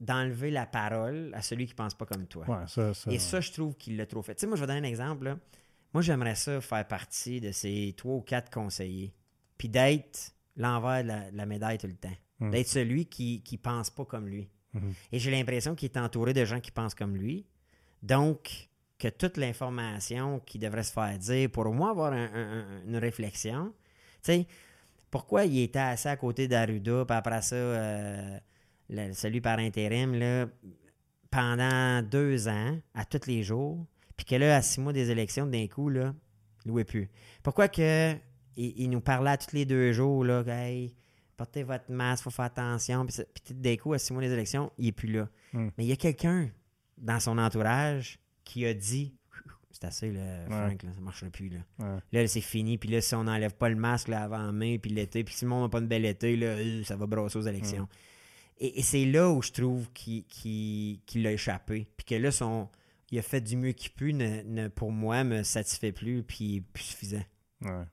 d'enlever la parole à celui qui pense pas comme toi. Ouais, ça, ça. Et ça, je trouve qu'il l'a trop fait. Tu sais, moi, je vais donner un exemple. là. Moi, j'aimerais ça faire partie de ces trois ou quatre conseillers. Puis d'être l'envers de la, médaille tout le temps. Mm. D'être celui qui ne pense pas comme lui. Mhm. Et j'ai l'impression qu'il est entouré de gens qui pensent comme lui. Donc, que toute l'information qui devrait se faire dire pour au moins avoir un- un- un- une réflexion. Tu sais, pourquoi il était assis à côté d'Arruda, puis après ça, euh, le- celui par intérim, là, pendant deux ans, à tous les jours, puis que là, à six mois des élections, d'un coup, là, il louait plus. Pourquoi que il, il nous parlait à tous les deux jours, là, hey, portez votre masque, faut faire attention, puis tout d'un coup, à six mois des élections, il est plus là. Mm. Mais il y a quelqu'un dans son entourage qui a dit (laughs) c'est assez, là, Frank, là, ça marchera plus. Là, Ouais. là c'est fini. Puis là, si on n'enlève pas le masque là, avant mai, puis l'été, puis si le monde n'a pas une belle été, là, euh, ça va brosser aux élections. Et, et c'est là où je trouve qu'il qu'il- qu'il l'a échappé. Puis que là, son, il a fait du mieux qu'il peut, ne, ne- pour moi, me satisfait plus, puis est plus suffisant. Ouais.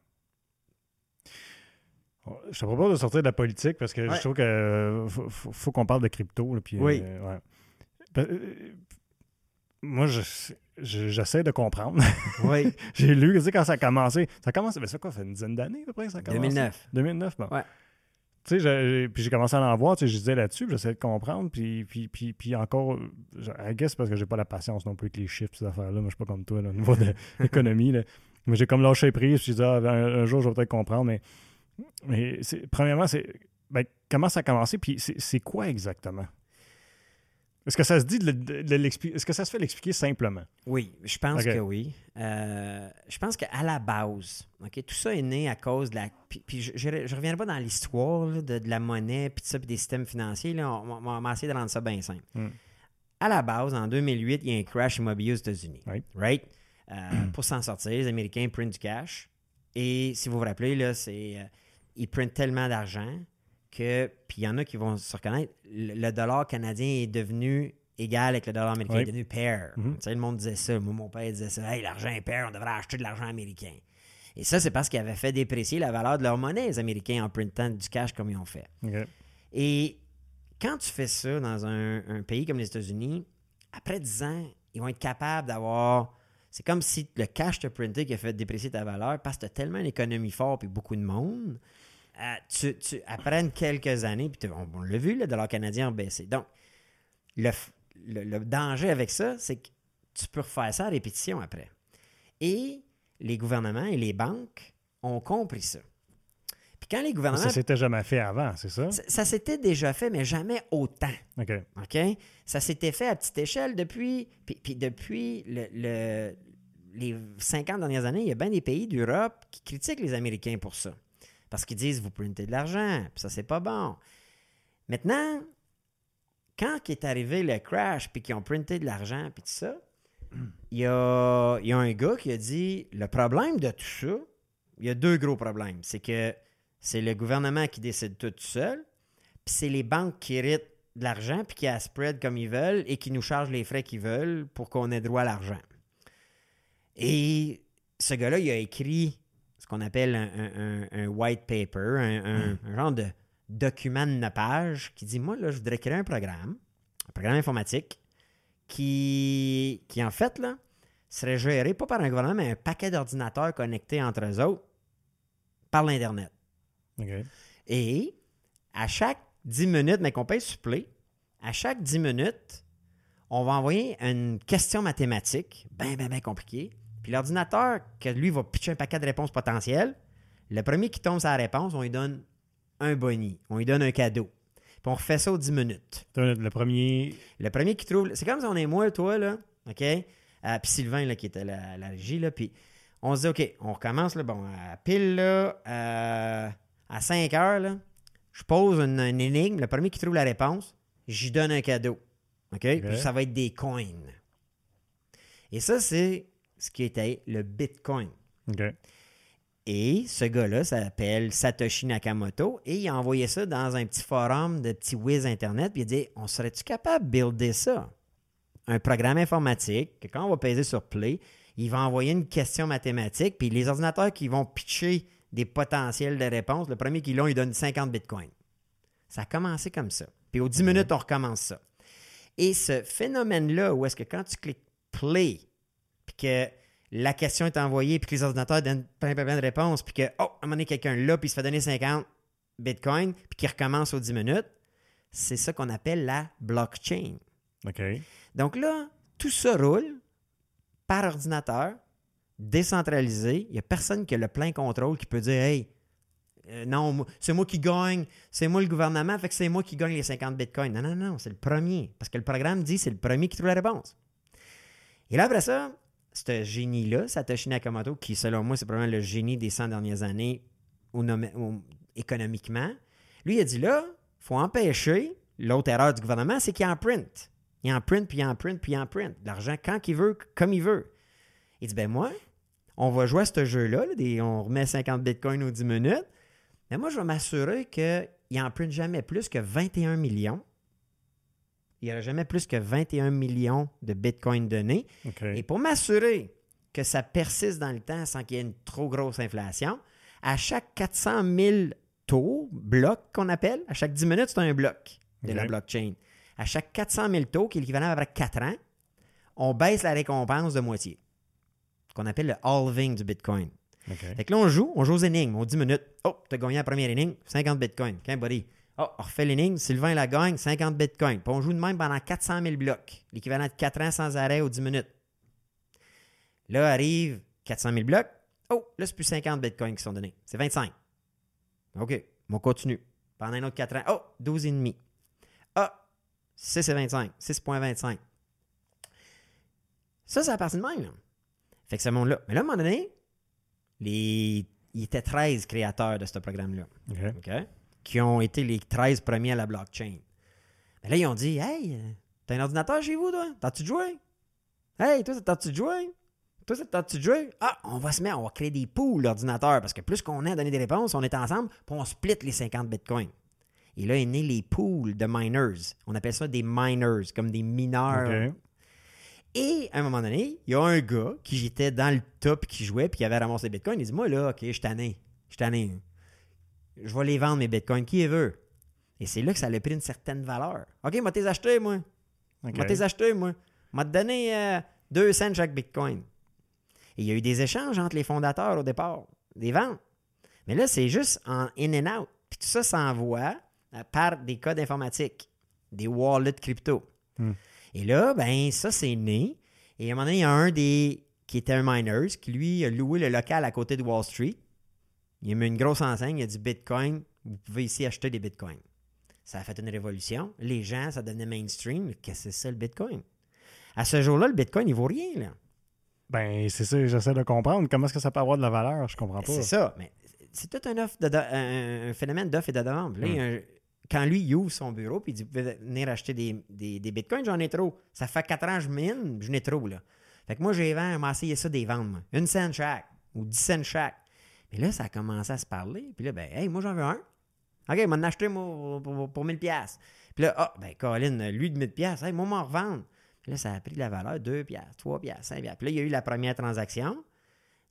Je te propose de sortir de la politique parce que Ouais. je trouve que euh, faut, qu'on parle de crypto. là, puis, Oui. euh, ouais. Pa- euh, moi, je- je- j'essaie de comprendre. Oui. (laughs) J'ai lu, tu sais, quand ça a commencé. Ça a commencé, mais ça quoi, fait une dizaine d'années à peu près que ça a commencé? 2009. 2009, bon. Ouais. Tu sais, puis j'ai commencé à en voir, tu je disais là-dessus, j'essayais de comprendre, puis, puis, puis, puis encore, I guess parce que j'ai pas la patience non plus avec les chiffres, ces affaires-là, moi je suis pas comme toi, au niveau de (laughs) l'économie. Mais j'ai comme lâché prise, puis je dis, ah, un, un jour je vais peut-être comprendre, mais, premièrement, c'est, ben, comment ça a commencé, puis c'est quoi exactement? Est-ce que ça se dit de, de l'expliquer, est-ce que ça se fait l'expliquer simplement? Oui, je pense que oui. Euh, je pense qu'à la base, ok, tout ça est né à cause de la. Puis, puis je ne reviendrai pas dans l'histoire de, de la monnaie, puis de ça, puis des systèmes financiers. Là, on, on- va essayer de rendre ça bien simple. Mm. À la base, en 2008, il y a un crash immobilier aux États-Unis. Oui. Right? Euh, pour s'en sortir, les Américains printent du cash. Et si vous vous rappelez, là, c'est, euh, ils printent tellement d'argent que, puis il y en a qui vont se reconnaître, le, le dollar canadien est devenu égal avec le dollar américain, Oui. il est devenu pair. Mhm. Tu sais, le monde disait ça. Moi, mon père disait ça. Hey, l'argent est pair, on devrait acheter de l'argent américain. Et ça, c'est parce qu'ils avaient fait déprécier la valeur de leur monnaie, les Américains, en printant du cash comme ils ont fait. Et quand tu fais ça dans un, un pays comme les États-Unis, après 10 ans, ils vont être capables d'avoir. C'est comme si le cash te printé qui a fait déprécier ta valeur parce que tu as tellement une économie forte et beaucoup de monde. Tu, tu, après quelques années, puis on, on l'a vu, le dollar canadien a baissé. Donc, le, f- le- le danger avec ça, c'est que tu peux refaire ça à répétition après. Et les gouvernements et les banques ont compris ça. Puis quand les gouvernements Ça s'était jamais fait avant, c'est ça? ça, ça s'était déjà fait, mais jamais autant. OK. OK? Ça s'était fait à petite échelle depuis, puis, puis depuis le, le- les 50 dernières années, il y a bien des pays d'Europe qui critiquent les Américains pour ça. Parce qu'ils disent, vous printez de l'argent, puis ça, c'est pas bon. Maintenant, quand est arrivé le crash, puis qu'ils ont printé de l'argent, puis tout ça, (clears throat) il y a, il y a un gars qui a dit, le problème de tout ça, il y a deux gros problèmes. C'est que c'est le gouvernement qui décide tout seul, puis c'est les banques qui héritent de l'argent, puis qui a spread comme ils veulent et qui nous chargent les frais qu'ils veulent pour qu'on ait droit à l'argent. Et ce gars-là, il a écrit ce qu'on appelle un, un- un- un white paper, un, un- un genre de document de 9 pages qui dit Moi, là, je voudrais créer un programme, un programme informatique, qui, qui en fait, là, serait géré pas par un gouvernement, mais un paquet d'ordinateurs connectés entre eux autres par l'Internet. Et à chaque 10 minutes, mais qu'on paye supplé, à chaque 10 minutes, on va envoyer une question mathématique, bien, bien, bien compliquée. Puis l'ordinateur, que lui va pitcher un paquet de réponses potentielles, le premier qui tombe la réponse, on lui donne un boni, on lui donne un cadeau. Puis on refait ça aux 10 minutes. Le premier. Le premier qui trouve. C'est comme si on est moi, toi, là. OK? Euh, puis Sylvain, là, qui était à la, la régie, là. Puis on se dit, OK, on recommence, là. Bon, à pile, là, euh, à 5 heures, là. Je pose une, une énigme. Le premier qui trouve la réponse, j'y donne un cadeau. OK? Puis ça va être des coins. Et ça, c'est ce qui était le Bitcoin. Et ce gars-là s'appelle Satoshi Nakamoto et il a envoyé ça dans un petit forum de petits whiz Internet. Puis il a dit On serait-tu capable de builder ça? Un programme informatique que quand on va peser sur Play, il va envoyer une question mathématique. Puis les ordinateurs qui vont pitcher des potentiels de réponses, le premier qui l'ont, il donne 50 bitcoins. Ça a commencé comme ça. Puis aux 10 minutes, on recommence ça. Et ce phénomène-là, où est-ce que quand tu cliques Play, puis que la question est envoyée, puis que les ordinateurs donnent plein, plein, plein de réponses, puis que, oh, à un moment donné, quelqu'un là, puis il se fait donner 50 bitcoins, puis qu'il recommence aux 10 minutes, c'est ça qu'on appelle la blockchain. OK. Donc là, tout ça roule par ordinateur, décentralisé. Il n'y a personne qui a le plein contrôle qui peut dire Hey, euh, non, c'est moi qui gagne, c'est moi le gouvernement, fait que c'est moi qui gagne les 50 bitcoins. Non, non, non, c'est le premier. Parce que le programme dit c'est le premier qui trouve la réponse. Et là, après ça, ce génie-là, Satoshi Nakamoto, qui selon moi, c'est probablement le génie des 100 dernières années économiquement, lui, a dit là, il faut empêcher l'autre erreur du gouvernement, c'est qu'il en print. Il en print, puis il en puis il en L'argent quand il veut, comme il veut. Il dit, ben moi, on va jouer à ce jeu-là, on remet 50 bitcoins aux 10 minutes, mais moi, je vais m'assurer qu'il print jamais plus que 21 millions. Il n'y aura jamais plus que 21 millions de bitcoins donnés. Et pour m'assurer que ça persiste dans le temps sans qu'il y ait une trop grosse inflation, à chaque 400 000 taux, blocs qu'on appelle, à chaque 10 minutes, c'est un bloc de la blockchain. À chaque 400 000 taux, qui est l'équivalent à peu près 4 ans, on baisse la récompense de moitié. Qu'on appelle le halving du Bitcoin. OK. Fait que là, on joue, on joue aux énigmes. On 10 minutes. Oh, t'as gagné la première énigme, 50 bitcoins. OK, buddy. Oh, on refait l'énigme, Sylvain la gagne, 50 bitcoins. Puis on joue de même pendant 400 000 blocs, l'équivalent de 4 ans sans arrêt aux 10 minutes. Là arrive 400 000 blocs. Oh, là, c'est plus 50 bitcoins qui sont donnés. C'est 25. OK, on continue. Pendant un autre 4 ans. Oh, 12,5. Ah, 6 et 25. 6,25. Ça, c'est la partie de même. là. Fait que ce monde-là. Mais là, à un moment donné, les... il y était 13 créateurs de ce programme-là. OK. OK? Qui ont été les 13 premiers à la blockchain. Mais là, ils ont dit Hey, t'as un ordinateur chez vous, toi? T'as-tu jouer Hey, toi, t'as-tu jouer Toi, t'as-tu jouer Ah, on va se mettre, on va créer des pools d'ordinateurs parce que plus qu'on est à donner des réponses, on est ensemble, puis on split les 50 bitcoins. Et là est né les pools de miners. On appelle ça des miners, comme des mineurs. Et à un moment donné, il y a un gars qui était dans le top qui jouait puis qui avait ramassé des bitcoins. Il dit Moi, là, OK, je suis tanné. Je suis tanné. Je vais les vendre, mes bitcoins. Qui les veut Et c'est là que ça a pris une certaine valeur. OK, moi, t'es acheté, moi. OK. Moi, t'es acheté, moi. M'a donné euh, 2 cents chaque bitcoin. Et il y a eu des échanges entre les fondateurs au départ, des ventes. Mais là, c'est juste en in and out. Puis tout ça s'envoie euh, par des codes informatiques, des wallets crypto. Hmm. Et là, ben ça, c'est né. Et à un moment donné, il y a un des qui était un miners qui, lui, a loué le local à côté de Wall Street. Il a mis une grosse enseigne, il a dit Bitcoin, vous pouvez ici acheter des Bitcoins. Ça a fait une révolution. Les gens, ça devenait mainstream. Qu'est-ce que c'est ça, le Bitcoin? À ce jour-là, le Bitcoin, il vaut rien, là. Ben, c'est ça, j'essaie de comprendre. Comment est-ce que ça peut avoir de la valeur? Je comprends pas. C'est ça, mais c'est tout un, offre de, de- un, un phénomène d'offre et de demande. Là, un- quand lui, il ouvre son bureau puis il dit Vous pouvez venir acheter des, des, des bitcoins, j'en ai trop. Ça fait 4 ans que je mine, j'en ai trop. Là. Fait que moi, j'ai vend, on m'a essayé ça des ventes, moi. Une cent chaque ou 10 cents chaque. Mais là, ça a commencé à se parler. Puis là, ben, hey, moi, j'en veux un. OK, il m'en a acheté moi, pour, pour 1000 pièces. Puis là, ah, ben, Colin, lui de 1000 pièces, hey, moi, m'en revendre. Puis là, ça a pris de la valeur 2 pièces, 3 pièces, 5 pièces. Puis là, il y a eu la première transaction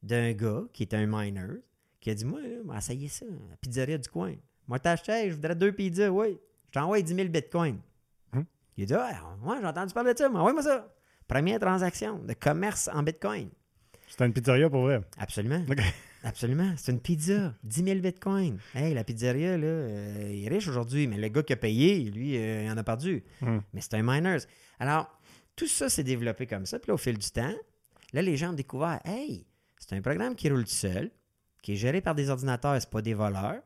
d'un gars qui est un miner qui a dit Moi, là, m'a essayé ça, la pizzeria du coin. Moi, t'achetais, je voudrais deux pizzas, oui. Je t'envoie 10 000 bitcoins. Hum. Il a dit Ah, ouais, j'ai entendu parler de ça, mais envoie-moi ça. Première transaction de commerce en bitcoin. C'était une pizzeria pour vrai. Absolument. Absolument. C'est une pizza. 10 000 bitcoins. Hey, la pizzeria, là, euh, il est riche aujourd'hui, mais le gars qui a payé, lui, euh, il en a perdu. Hum. Mais c'est un miners. Alors, tout ça s'est développé comme ça. Puis là, au fil du temps, là, les gens ont découvert, hey, c'est un programme qui roule tout seul, qui est géré par des ordinateurs, c'est pas des voleurs.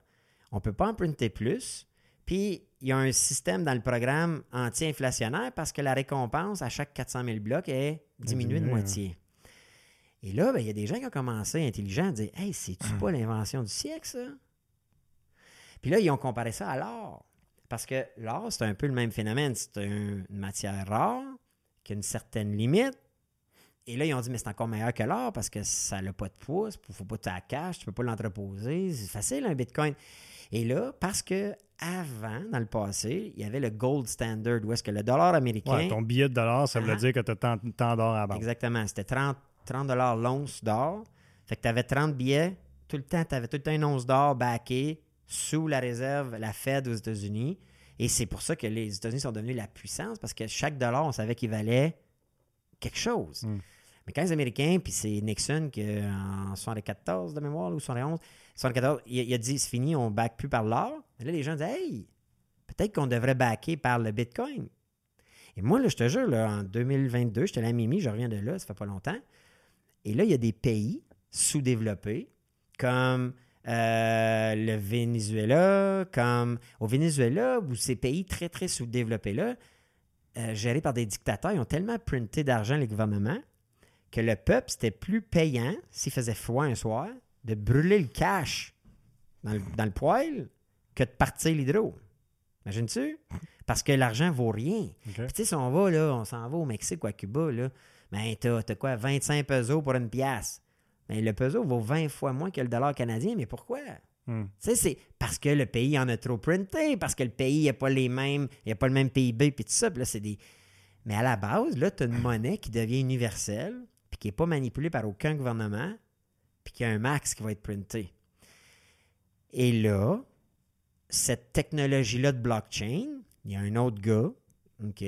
On peut pas emprunter plus. Puis, il y a un système dans le programme anti-inflationnaire parce que la récompense à chaque 400 000 blocs est diminuée de moitié. Et là, ben, il y a des gens qui ont commencé intelligents à dire Hey, c'est-tu pas l'invention du siècle, ça? Puis là, ils ont comparé ça à l'or. Parce que l'or, c'est un peu le même phénomène. C'est un- une matière rare qui a une certaine limite. Et là, ils ont dit, mais c'est encore meilleur que l'or parce que ça n'a pas de poids, il ne faut pas que tu la caches, tu ne peux pas l'entreposer. C'est facile, un bitcoin. Et là, parce que avant, dans le passé, il y avait le gold standard, où est-ce que le dollar américain. Ouais, ton billet de dollar, ça voulait Ah. dire que tu as tant, tant d'or à la banque. Exactement. C'était 30, 30 l'once d'or. Fait que tu avais 30 billets. Tout le temps, tu avais tout le temps une once d'or backé sous la réserve, la Fed aux États-Unis. Et c'est pour ça que les États-Unis sont devenus la puissance, parce que chaque dollar, on savait qu'il valait quelque chose. Mm. Mais quand les Américains, puis c'est Nixon qui, en 74 de mémoire, ou 71, 74, il, il a dit c'est fini, on ne back plus par l'or. Là, les gens disent Hey, peut-être qu'on devrait backer par le Bitcoin. Et moi, là, je te jure, là, en 2022, j'étais à Mimi, je reviens de là, ça fait pas longtemps. Et là, il y a des pays sous-développés, comme euh, le Venezuela, comme au Venezuela, où ces pays très, très sous-développés-là, euh, gérés par des dictateurs, ils ont tellement printé d'argent, les gouvernements, que le peuple, c'était plus payant, s'il faisait froid un soir, de brûler le cash dans le, dans le poêle que de partir l'hydro. Imagines-tu? Parce que l'argent vaut rien. Tu sais, si on va, là, on s'en va au Mexique ou à Cuba, là, ben, t'as, t'as quoi, 25 pesos pour une pièce? Mais le peso vaut 20 fois moins que le dollar canadien, mais pourquoi? Tu sais, c'est parce que le pays en a trop printé, parce que le pays n'a pas les mêmes, il a pas le même PIB, puis tout ça. Puis là, c'est des... Mais à la base, là, tu as une (laughs) monnaie qui devient universelle, puis qui n'est pas manipulée par aucun gouvernement, puis qui a un max qui va être printé. Et là, cette technologie-là de blockchain, il y a un autre gars, OK,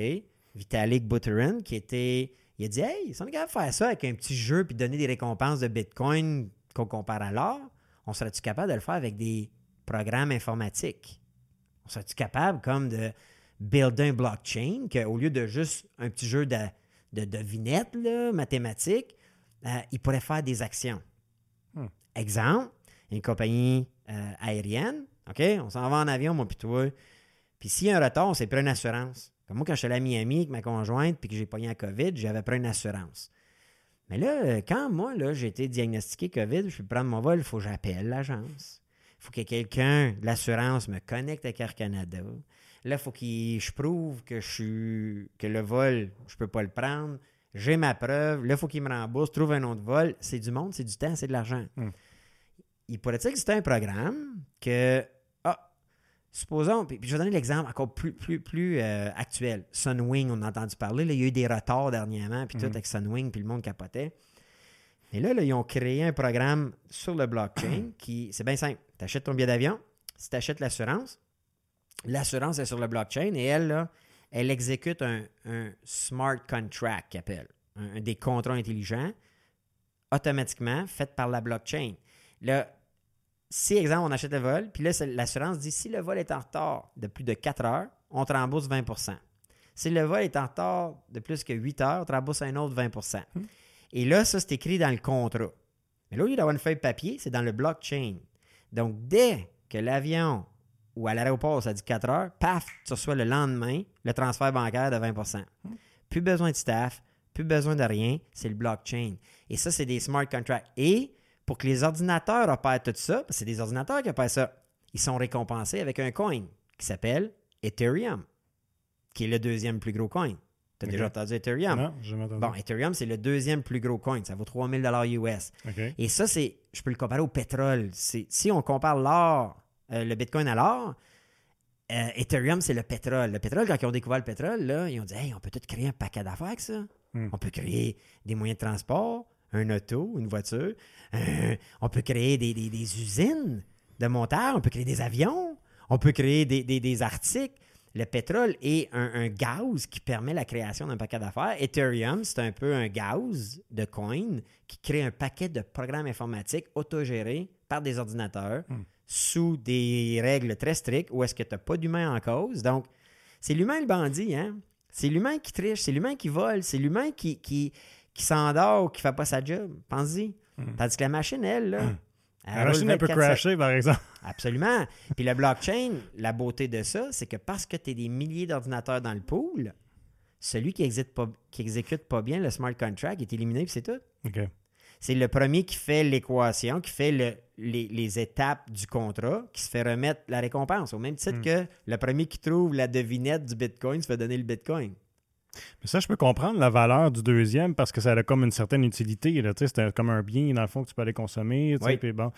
Vitalik Buterin, qui était. Il a dit Hey, si on est capable de faire ça avec un petit jeu puis donner des récompenses de Bitcoin qu'on compare à l'or, on serait-tu capable de le faire avec des programmes informatiques? On serait-tu capable comme de builder un blockchain qu'au lieu de juste un petit jeu de, de devinettes là, mathématiques, euh, il pourrait faire des actions? Hmm. Exemple, une compagnie euh, aérienne, OK, on s'en va en avion, moi puis toi. Puis s'il y a un retard, on s'est pris une assurance. Comme moi, quand je suis allé à Miami avec ma conjointe puis que j'ai pogné la COVID, j'avais pris une assurance. Mais là, euh, quand moi, là, j'ai été diagnostiqué COVID, je peux prendre mon vol, il faut que j'appelle l'agence. Il faut que quelqu'un de l'assurance me connecte avec Air Canada. Là, il faut que je prouve que je suis que le vol, je peux pas le prendre. J'ai ma preuve. Là, il faut qu'il me rembourse, trouve un autre vol. C'est du monde, c'est du temps, c'est de l'argent. Hmm. Il pourrait exister un programme que, supposons, puis, puis je vais donner l'exemple encore plus, plus, plus euh, actuel. Sunwing, on a entendu parler. là, il y a eu des retards dernièrement, puis tout Mhm. avec Sunwing, puis le monde capotait. Et là, là, ils ont créé un programme sur le blockchain (clears throat) qui, c'est bien simple. Tu achètes ton billet d'avion, si tu achètes l'assurance, l'assurance est sur le blockchain et elle, là, elle exécute un, un smart contract, qu'elle appelle, un, un des contrats intelligents, automatiquement fait par la blockchain. Là, si, exemple, on achète le vol, puis là, l'assurance dit si le vol est en retard de plus de 4 heures, on te rembourse 20% Si le vol est en retard de plus que 8 heures, on te rembourse un autre 20% Et là, ça, c'est écrit dans le contrat. Mais là, au lieu d'avoir une feuille de papier, c'est dans le blockchain. Donc, dès que l'avion ou à l'aéroport, ça dit 4 heures, paf, tu reçois le lendemain le transfert bancaire de 20% Plus besoin de staff, plus besoin de rien, c'est le blockchain. Et ça, c'est des smart contracts. Et pour que les ordinateurs opèrent tout ça, parce que c'est des ordinateurs qui opèrent ça, ils sont récompensés avec un coin qui s'appelle Ethereum, qui est le deuxième plus gros coin. Tu as déjà entendu Ethereum? Non, jamais entendu. Bon, Ethereum, c'est le deuxième plus gros coin. Ça vaut 3000 US. Et ça, c'est, je peux le comparer au pétrole. Si on compare l'or, euh, le Bitcoin à l'or, euh, Ethereum, c'est le pétrole. Le pétrole, quand ils ont découvert le pétrole, là, ils ont dit Hey, on peut tout créer un paquet d'affaires avec ça. Hmm. On peut créer des moyens de transport, un auto, une voiture. euh, on peut créer des, des- des usines de montage. On peut créer des avions. On peut créer des, des- des articles. Le pétrole est un, un gaz qui permet la création d'un paquet d'affaires. Ethereum, c'est un peu un gaz de coin qui crée un paquet de programmes informatiques autogérés par des ordinateurs sous des règles très strictes où est-ce que tu n'as pas d'humain en cause. Donc, c'est l'humain le bandit, hein? C'est l'humain qui triche, c'est l'humain qui vole, c'est l'humain qui, qui, qui s'endort ou qui fait pas sa job. Pense-y. Tandis que la machine, elle, là. elle La machine, elle peut 24/7. crasher, par exemple. (laughs) Absolument. Puis le blockchain, la beauté de ça, c'est que parce que tu as des milliers d'ordinateurs dans le pool, celui qui exécute pas, qui exécute pas bien le smart contract est éliminé, puis c'est tout. OK. C'est le premier qui fait l'équation, qui fait le- les, les étapes du contrat, qui se fait remettre la récompense. Au même titre que le premier qui trouve la devinette du Bitcoin se fait donner le Bitcoin. Mais ça, je peux comprendre la valeur du deuxième parce que ça a comme une certaine utilité. C'est comme un bien, dans le fond, que tu peux aller consommer. Oui. puis bon.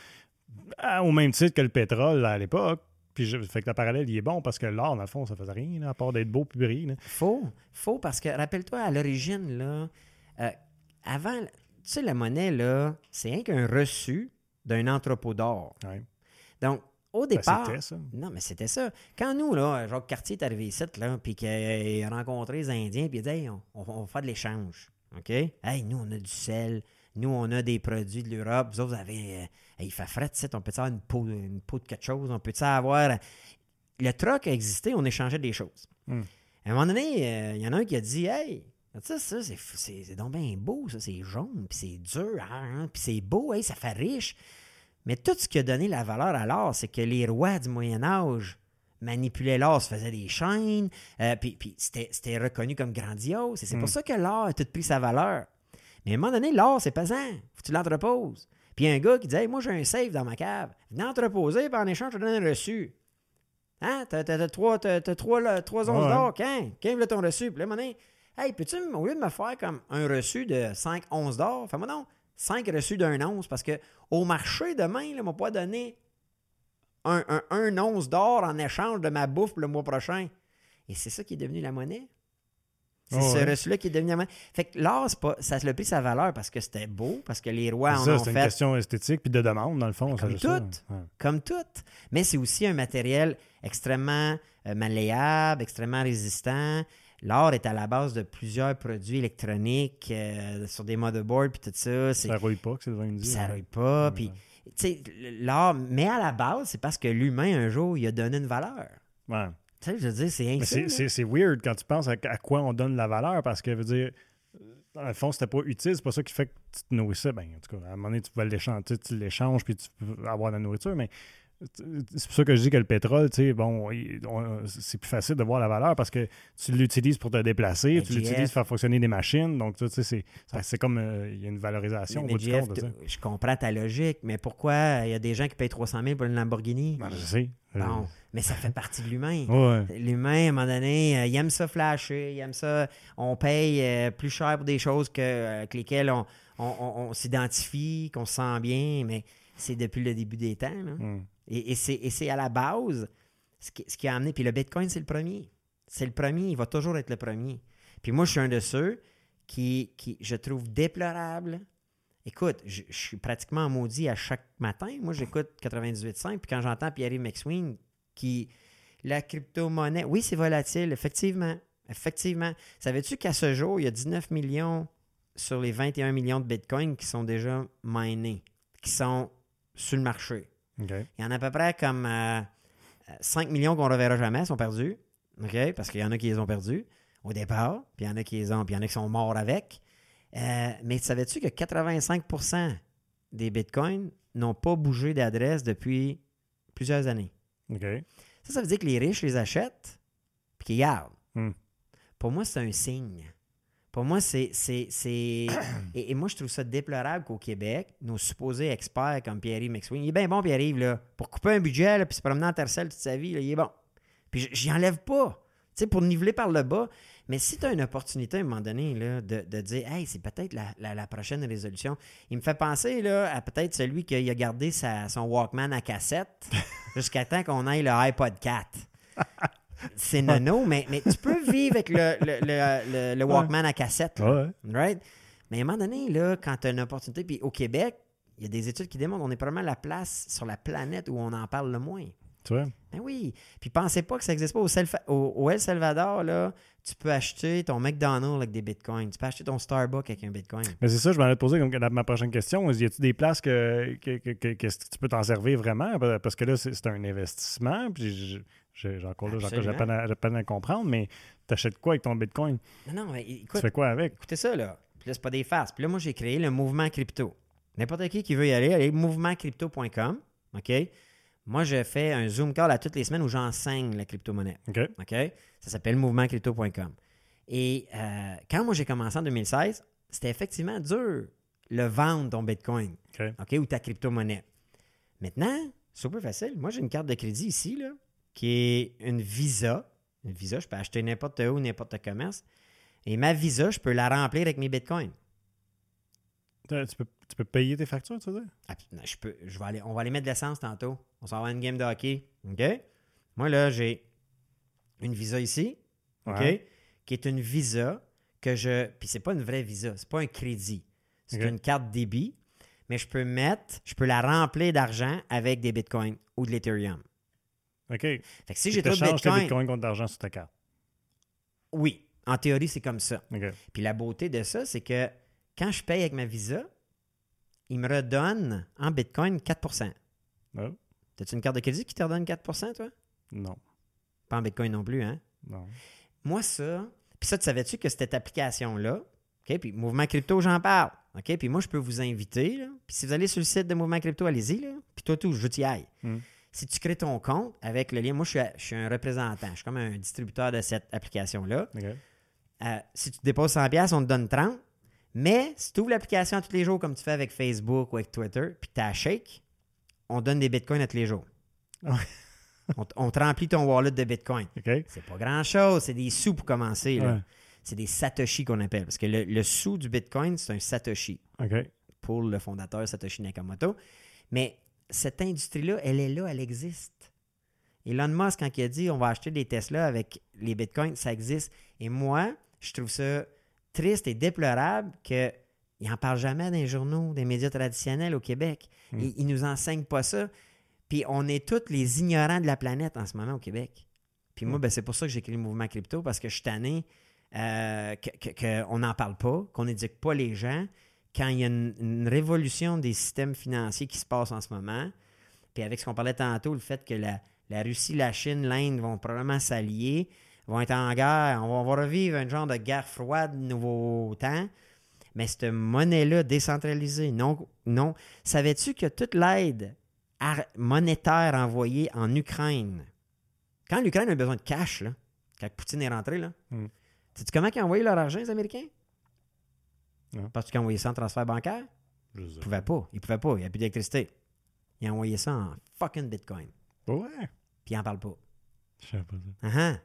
Au même titre que le pétrole là, à l'époque. Puis je- fait que le parallèle, il est bon parce que l'or, dans le fond, ça faisait rien, là, à part d'être beau puis briller. Faux. Faux parce que, rappelle-toi, à l'origine, là, euh, avant, tu sais, la monnaie, là, c'est rien qu'un reçu d'un entrepôt d'or. Ouais. Donc, au Ben, départ. ça. Non, mais c'était ça. Quand nous, là, Jacques Cartier est arrivé ici, là, puis qu'il a rencontré les Indiens, puis il a dit, Hey, on, va faire de l'échange. OK? Hey, nous, on a du sel. Nous, on a des produits de l'Europe. Vous autres, vous avez. euh, Hey, il fait fret, on peut avoir une peau, une peau de quelque chose? On peut avoir. Le troc a existé, on échangeait des choses. Hmm. À un moment donné, euh, il y en a un qui a dit, Hey, ça, ça, c'est, donc bien beau, ça, c'est jaune, puis c'est dur, hein, puis c'est beau, hey, ça fait riche. Mais tout ce qui a donné la valeur à l'or, c'est que les rois du Moyen Âge manipulaient l'or, se faisaient des chaînes, euh, puis, puis c'était, reconnu comme grandiose. Et c'est pour ça que l'or a tout pris sa valeur. Mais à un moment donné, l'or, c'est pesant. Faut que tu l'entreposes. Puis un gars qui dit Hey, Moi, j'ai un safe dans ma cave. Venez entreposer, puis en échange, je te donne un reçu. Hein? T'as, trois, t'as- t'as trois, là, trois onces Ouais. d'or. Quand? Quand veut ton reçu? Puis là, à un moment donné, Hey, peux-tu, au lieu de me faire comme un reçu de 5 onces d'or, fais-moi donc 5 reçus d'un once, parce que au marché demain, là, m'a pas donné un, un, un once d'or en échange de ma bouffe le mois prochain. Et c'est ça qui est devenu la monnaie. C'est Ah ce ouais. reçu-là qui est devenu la monnaie. Fait que l'or, ça a pris sa valeur parce que c'était beau, parce que les rois en ça, ont c'est une fait question esthétique puis de demande, dans le fond. comme ça. tout. Ouais. comme tout. Mais c'est aussi un matériel extrêmement euh, malléable, extrêmement résistant. L'or est à la base de plusieurs produits électroniques euh, sur des motherboards puis tout ça. Ça rouille pas, que puis dire. ça rouille pas. Puis, l'or, mais à la base, c'est parce que l'humain, un jour, il a donné une valeur. Ouais. Tu sais, je veux dire, c'est c'est- weird quand tu penses à, à quoi on donne la valeur parce que, veut dire, dans le fond, c'était pas utile, c'est pas ça qui fait que tu te nourrissais. Ben, en tout cas, à un moment donné, tu vas l'échanger, tu l'échanges puis tu peux avoir de la nourriture, mais c'est pour ça que je dis que le pétrole, tu sais, bon, c'est plus facile de voir la valeur parce que tu l'utilises pour te déplacer, Mais tu l'utilises pour faire fonctionner des machines, donc tu sais, c'est c'est comme, euh, il y a une valorisation au bout du compte je comprends ta logique, mais pourquoi il y a des gens qui payent 300 000 pour une Lamborghini? Ben, je sais. Bon, mais ça fait partie de l'humain. (laughs) Euh, ouais. L'humain, à un moment donné, euh, il aime ça flasher, il aime ça. On paye euh, plus cher pour des choses que, euh, avec lesquelles on, on- on- on s'identifie, qu'on se sent bien, mais c'est depuis le début des temps. là. Mm. Et, c'est à la base ce qui, a amené. Puis le Bitcoin, c'est le premier. C'est le premier, il va toujours être le premier. Puis moi, je suis un de ceux qui, je trouve déplorable. Écoute, je, suis pratiquement maudit à chaque matin. Moi, j'écoute 98.5, puis quand j'entends Pierre McSween qui. La crypto-monnaie, oui, c'est volatile, effectivement. Effectivement. Savais-tu qu'à ce jour, il y a 19 millions sur les 21 millions de Bitcoin qui sont déjà minés, qui sont sur le marché? Il y en a à peu près comme euh, 5 millions qu'on ne reverra jamais, sont perdus. OK? Parce qu'il y en a qui les ont perdus au départ, puis il y en a qui les ont, puis il y en a qui sont morts avec. Euh, mais savais-tu que 85% des bitcoins n'ont pas bougé d'adresse depuis plusieurs années? Ça, ça veut dire que les riches les achètent puis qu'ils gardent. Hmm. Pour moi, c'est un signe. Pour moi, c'est. c'est, c'est... (clears throat) et, et moi, je trouve ça déplorable qu'au Québec, nos supposés experts comme Pierre-Yves McSween, il est bien bon, Pierre-Yves, là, pour couper un budget, là, puis se promener en tercelle toute sa vie, là, il est bon. Puis j'y enlève pas. Tu sais, pour niveler par le bas. Mais si tu as une opportunité à un moment donné là, de, de dire, hey, c'est peut-être la, la- la prochaine résolution, il me fait penser là, à peut-être celui qui a gardé sa- son Walkman à cassette (laughs) jusqu'à temps qu'on aille le iPod 4. C'est nono, mais, mais tu peux vivre avec le, le, le- le- Walkman à cassette. là. Ouais. Right? Mais à un moment donné, là, quand tu as une opportunité, puis au Québec, il y a des études qui démontrent qu'on est probablement la place sur la planète où on en parle le moins. Tu vois? Ben oui. Puis pensez pas que ça n'existe pas. Au, Selfa- au- au El Salvador, là, tu peux acheter ton McDonald's avec des bitcoins. Tu peux acheter ton Starbucks avec un bitcoin. Mais c'est ça, je m'en te poser comme ma prochaine question. Y a-t-il des places que, que, que- que- tu peux t'en servir vraiment? Parce que là, c'est un investissement. Puis j'ai encore là, j'ai peine à- peine à comprendre, mais t'achètes quoi avec ton Bitcoin? Non, non, mais Tu écoute, fais quoi avec? écoutez ça, là. Puis là, c'est pas des farces. Puis là, moi, j'ai créé le mouvement crypto. N'importe qui qui veut y aller, allez mouvementcrypto.com. OK? Moi, je fais un Zoom call à toutes les semaines où j'enseigne la crypto-monnaie. OK? OK? Ça s'appelle mouvementcrypto.com. Et euh, quand moi j'ai commencé en 2016, c'était effectivement dur le vendre ton Bitcoin, OK. Ou ta crypto-monnaie. Maintenant, super facile. Moi, j'ai une carte de crédit ici, là, qui est une Visa. Une Visa, je peux acheter n'importe où, n'importe commerce. Et ma Visa, je peux la remplir avec mes Bitcoins. Tu peux, tu peux payer tes factures, tu veux dire? Ah, Je peux, je vais aller, on va aller mettre de l'essence tantôt. On s'en va à une game de hockey. OK? Moi, là, j'ai une Visa ici. OK? Ouais. Qui est une Visa que je. Puis c'est pas une vraie Visa, c'est pas un crédit. C'est une carte débit. Mais je peux mettre, je peux la remplir d'argent avec des bitcoins ou de l'Ethereum. OK. Fait que si j'ai trop de bitcoins, bitcoins contre de l'argent sur ta carte? oui, en théorie, c'est comme ça. OK. Puis la beauté de ça, c'est que quand je paye avec ma Visa, il me redonne en bitcoin 4% Ah, T'as-tu une carte de crédit qui te redonne 4% toi? non. Pas en bitcoin non plus, hein? Non. Moi, ça, puis ça, tu savais-tu que cette application-là, OK, puis Mouvement Crypto, j'en parle, OK, puis moi, je peux vous inviter, là, puis si vous allez sur le site de Mouvement Crypto, allez-y, puis toi, tout, je veux t'y aille. Mm. Si tu crées ton compte avec le lien, moi, je suis, je suis un représentant, je suis comme un distributeur de cette application-là. Euh, si tu déposes 100 pièces, on te donne 30. Mais si tu ouvres l'application tous les jours comme tu fais avec Facebook ou avec Twitter, puis tu as shake, on donne des bitcoins à tous les jours. (laughs) On, te remplit ton wallet de bitcoin. OK. C'est pas grand-chose, c'est des sous pour commencer. là. Ouais. C'est des satoshi qu'on appelle. Parce que le, le sou du bitcoin, c'est un satoshi pour le fondateur Satoshi Nakamoto. Mais cette industrie-là, elle est là, elle existe. Elon Musk, quand il a dit on va acheter des Tesla avec les bitcoins, ça existe. Et moi, je trouve ça triste et déplorable qu'il n'en parle jamais dans les journaux, des médias traditionnels au Québec. Mm. Il, il nous enseigne pas ça. Puis on est tous les ignorants de la planète en ce moment au Québec. Puis moi, Mm. ben, c'est pour ça que j'ai créé le mouvement crypto, parce que je suis tanné euh, que- que- qu'on n'en parle pas, qu'on n'éduque pas les gens quand il y a une, une révolution des systèmes financiers qui se passe en ce moment, puis avec ce qu'on parlait tantôt, le fait que la, la Russie, la Chine, l'Inde vont probablement s'allier, vont être en guerre, on va, on va revivre un genre de guerre froide, nouveau temps. Mais cette monnaie-là décentralisée, non, non. Savais-tu que toute l'aide monétaire envoyée en Ukraine, quand l'Ukraine a besoin de cash, là, quand Poutine est rentré, là, Mm. sais-tu comment ils ont envoyé leur argent, les Américains? Parce qu'ils ont envoyé ça en transfert bancaire? Ils pouvaient pas. Ils pouvaient pas. Il n'y a plus d'électricité. Ils ont envoyé ça en fucking Bitcoin. Ouais. Puis ils n'en parlent pas. Je sais pas ça. Ah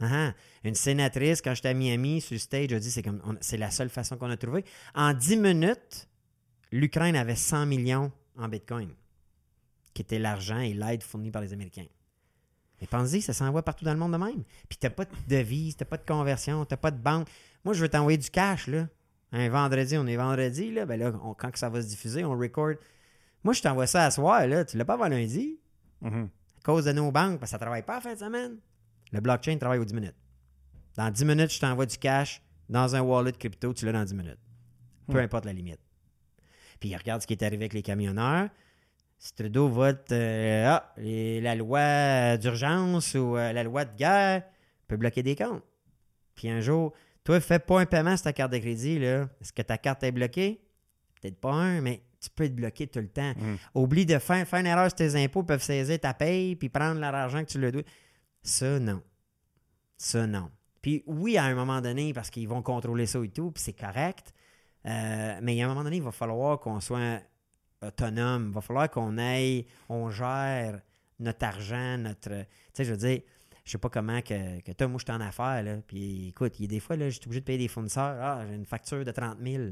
ah. Une sénatrice, quand j'étais à Miami, sur le stage, a dit c'est comme c'est la seule façon qu'on a trouvé. En 10 minutes, l'Ukraine avait 100 millions en Bitcoin, qui était l'argent et l'aide fournie par les Américains. Mais pensez, ça s'envoie partout dans le monde de même. Puis t'as pas de devise, t'as pas de conversion, t'as pas de banque. Moi, je veux t'envoyer du cash, là. Un vendredi, on est vendredi, là. Ben là, on- quand que ça va se diffuser, on record. Moi, je t'envoie ça à soir, là. Tu l'as pas avant lundi Mhm. à cause de nos banques, parce que ça ne travaille pas en fin de semaine. Le blockchain travaille aux 10 minutes. Dans 10 minutes, je t'envoie du cash dans un wallet crypto, tu l'as dans 10 minutes. Peu Hmm. importe la limite. Puis regarde ce qui est arrivé avec les camionneurs. Si Trudeau vote euh, ah, les- la loi d'urgence ou euh, la loi de guerre, peut bloquer des comptes. Puis un jour, toi, fais pas un paiement sur ta carte de crédit. là. Est-ce que ta carte est bloquée? Peut-être pas un, mais tu peux être bloqué tout le temps. Mm. Oublie de faire, faire une erreur sur tes impôts, peuvent saisir ta paye puis prendre leur argent que tu leur dois. Ça, non. Ça, non. Puis oui, à un moment donné, parce qu'ils vont contrôler ça et tout, puis c'est correct. Euh, mais à un moment donné, il va falloir qu'on soit autonome. Il va falloir qu'on aille, on gère notre argent, notre. Tu sais, je veux dire, je sais pas comment que, que toi, moi, je suis en affaires, là. Puis écoute, il y a des fois, là, je suis obligé de payer des fournisseurs. Ah, j'ai une facture de 30 000.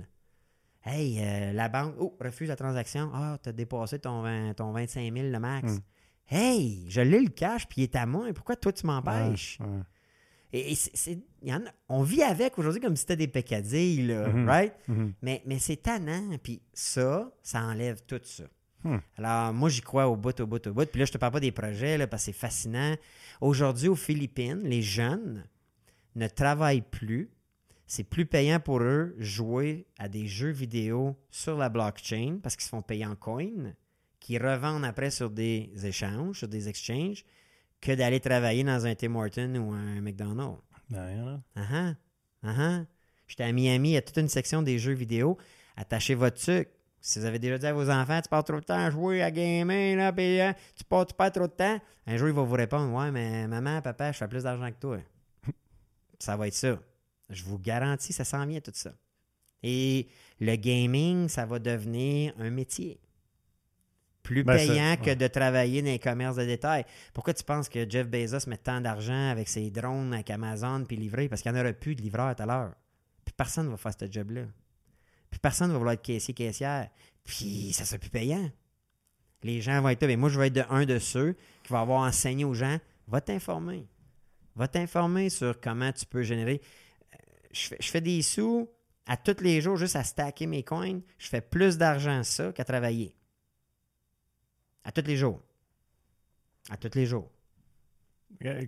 Hey, euh, la banque, oh, refuse la transaction. Ah, t'as dépassé ton, 20 ton 25 000 le max. Hmm. Hey, je l'ai le cash, puis il est à moi. Pourquoi toi, tu m'empêches? Ouais, ouais. Et, et c'est- c'est- il y en a- on vit avec aujourd'hui comme si c'était des peccadilles, là, Mhm. right? Mhm. Mais, mais c'est tannant. Puis ça, ça enlève tout ça. Hmm. Alors, moi, j'y crois au bout, au bout, au bout. Puis là, je te parle pas des projets, là, parce que c'est fascinant. Aujourd'hui, aux Philippines, les jeunes ne travaillent plus. C'est plus payant pour eux jouer à des jeux vidéo sur la blockchain parce qu'ils se font payer en coin, qu'ils revendent après sur des échanges, sur des exchanges, que d'aller travailler dans un Tim Hortons ou un McDonald's. Ben. Ah ah. Ah ah. J'étais à Miami, il y a toute une section des jeux vidéo. Attachez votre sucre. Si vous avez déjà dit à vos enfants, tu passes trop de temps à jouer, à gamer, là, puis, hein, tu, passes, tu perds trop de temps, un jour, il va vous répondre Ouais, mais maman, papa, je fais plus d'argent que toi. ça va être ça. Je vous garantis, ça s'en vient tout ça. Et le gaming, ça va devenir un métier. Plus Ben, ça- payant que ouais. de travailler dans les commerces de détail. Pourquoi tu penses que Jeff Bezos met tant d'argent avec ses drones avec Amazon puis livré? Parce qu'il n'y en aura plus de livreurs tout à l'heure. Puis personne ne va faire ce job-là. Puis personne ne va vouloir être caissier, caissière. Puis ça sera plus payant. Les gens vont être là. Mais moi, je vais être de, un de ceux qui va avoir enseigné aux gens va t'informer. Va t'informer sur comment tu peux générer. Euh, Je fais, je fais des sous à tous les jours juste à stacker mes coins. Je fais plus d'argent ça qu'à travailler. À tous les jours. À tous les jours. Attends,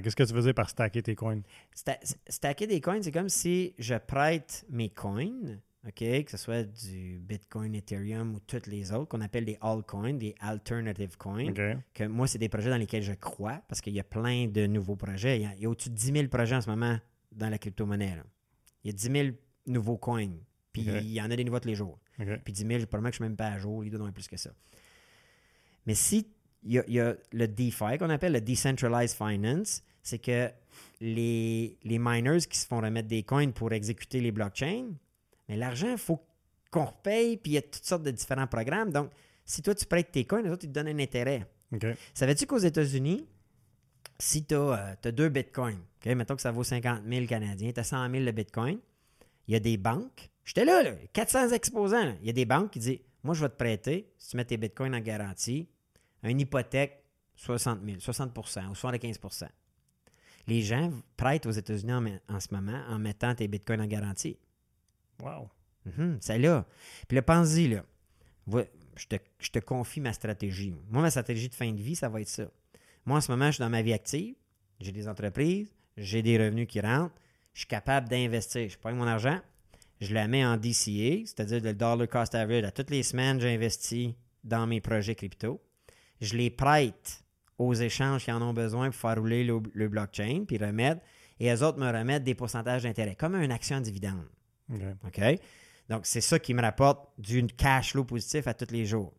Qu'est-ce que tu faisais par stacker tes coins? Sta- stacker des coins, c'est comme si je prête mes coins, OK, que ce soit du Bitcoin, Ethereum ou toutes les autres, qu'on appelle des altcoins, des alternative coins. Que moi, c'est des projets dans lesquels je crois parce qu'il y a plein de nouveaux projets. Il y a, au-dessus de 10 000 projets en ce moment dans la crypto-monnaie. Il y a 10 000 nouveaux coins. Puis il y en a des nouveaux tous les jours. OK. Puis 10 000, probablement que je ne suis même pas à jour. Il doit en avoir plus que ça. Mais si il y a, il y a le DeFi qu'on appelle le Decentralized Finance, c'est que les, les miners qui se font remettre des coins pour exécuter les blockchains, mais l'argent, il faut qu'on repaye, puis il y a toutes sortes de différents programmes. Donc, si toi, tu prêtes tes coins, les autres, ils te donnent un intérêt. OK. Savais-tu qu'aux États-Unis, si tu as, deux bitcoins, mettons que ça vaut 50 000 Canadiens, tu as 100 000 de bitcoin, il y a des banques, j'étais là, là, 400 exposants, là. il y a des banques qui disent Moi, je vais te prêter, si tu mets tes bitcoins en garantie, une hypothèque 60 000, 60% ou 75% Les gens prêtent aux États-Unis en, en ce moment en mettant tes bitcoins en garantie. Wow. Mhm, c'est là. Puis là, pense-y, là. Je te, confie ma stratégie. Moi, ma stratégie de fin de vie, ça va être ça. Moi, en ce moment, je suis dans ma vie active. J'ai des entreprises, j'ai des revenus qui rentrent. Je suis capable d'investir. Je prends mon argent, je la mets en DCA, c'est-à-dire le dollar cost average. À toutes les semaines, j'investis dans mes projets crypto. Je les prête aux échanges qui en ont besoin pour faire rouler le, blockchain, puis remettre. Et eux autres me remettent des pourcentages d'intérêt, comme une action dividende. OK. OK? Donc, c'est ça qui me rapporte du cash flow positif à tous les jours.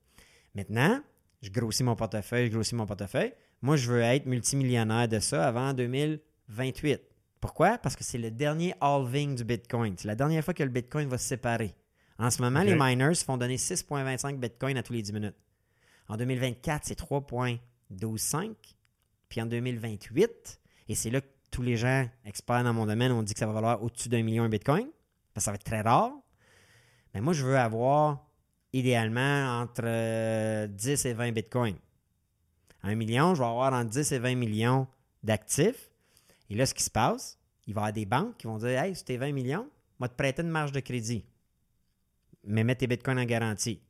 Maintenant, je grossis mon portefeuille, je grossis mon portefeuille. Moi, je veux être multimillionnaire de ça avant 2028. Pourquoi? Parce que c'est le dernier halving du Bitcoin. C'est la dernière fois que le Bitcoin va se séparer. En ce moment, les miners font donner 6,25 Bitcoin à tous les 10 minutes. En 2024, c'est 3,125. Puis en 2028, et c'est là que tous les gens experts dans mon domaine ont dit que ça va valoir au-dessus d'un million un Bitcoin, parce que ça va être très rare. Mais moi, je veux avoir idéalement entre euh, 10 et 20 Bitcoins. Un million, je vais avoir entre 10 et 20 millions d'actifs. Et là, ce qui se passe, il va y avoir des banques qui vont dire Hey, si t'es 20 millions, moi te prêter une marge de crédit. Mais mets tes bitcoins en garantie.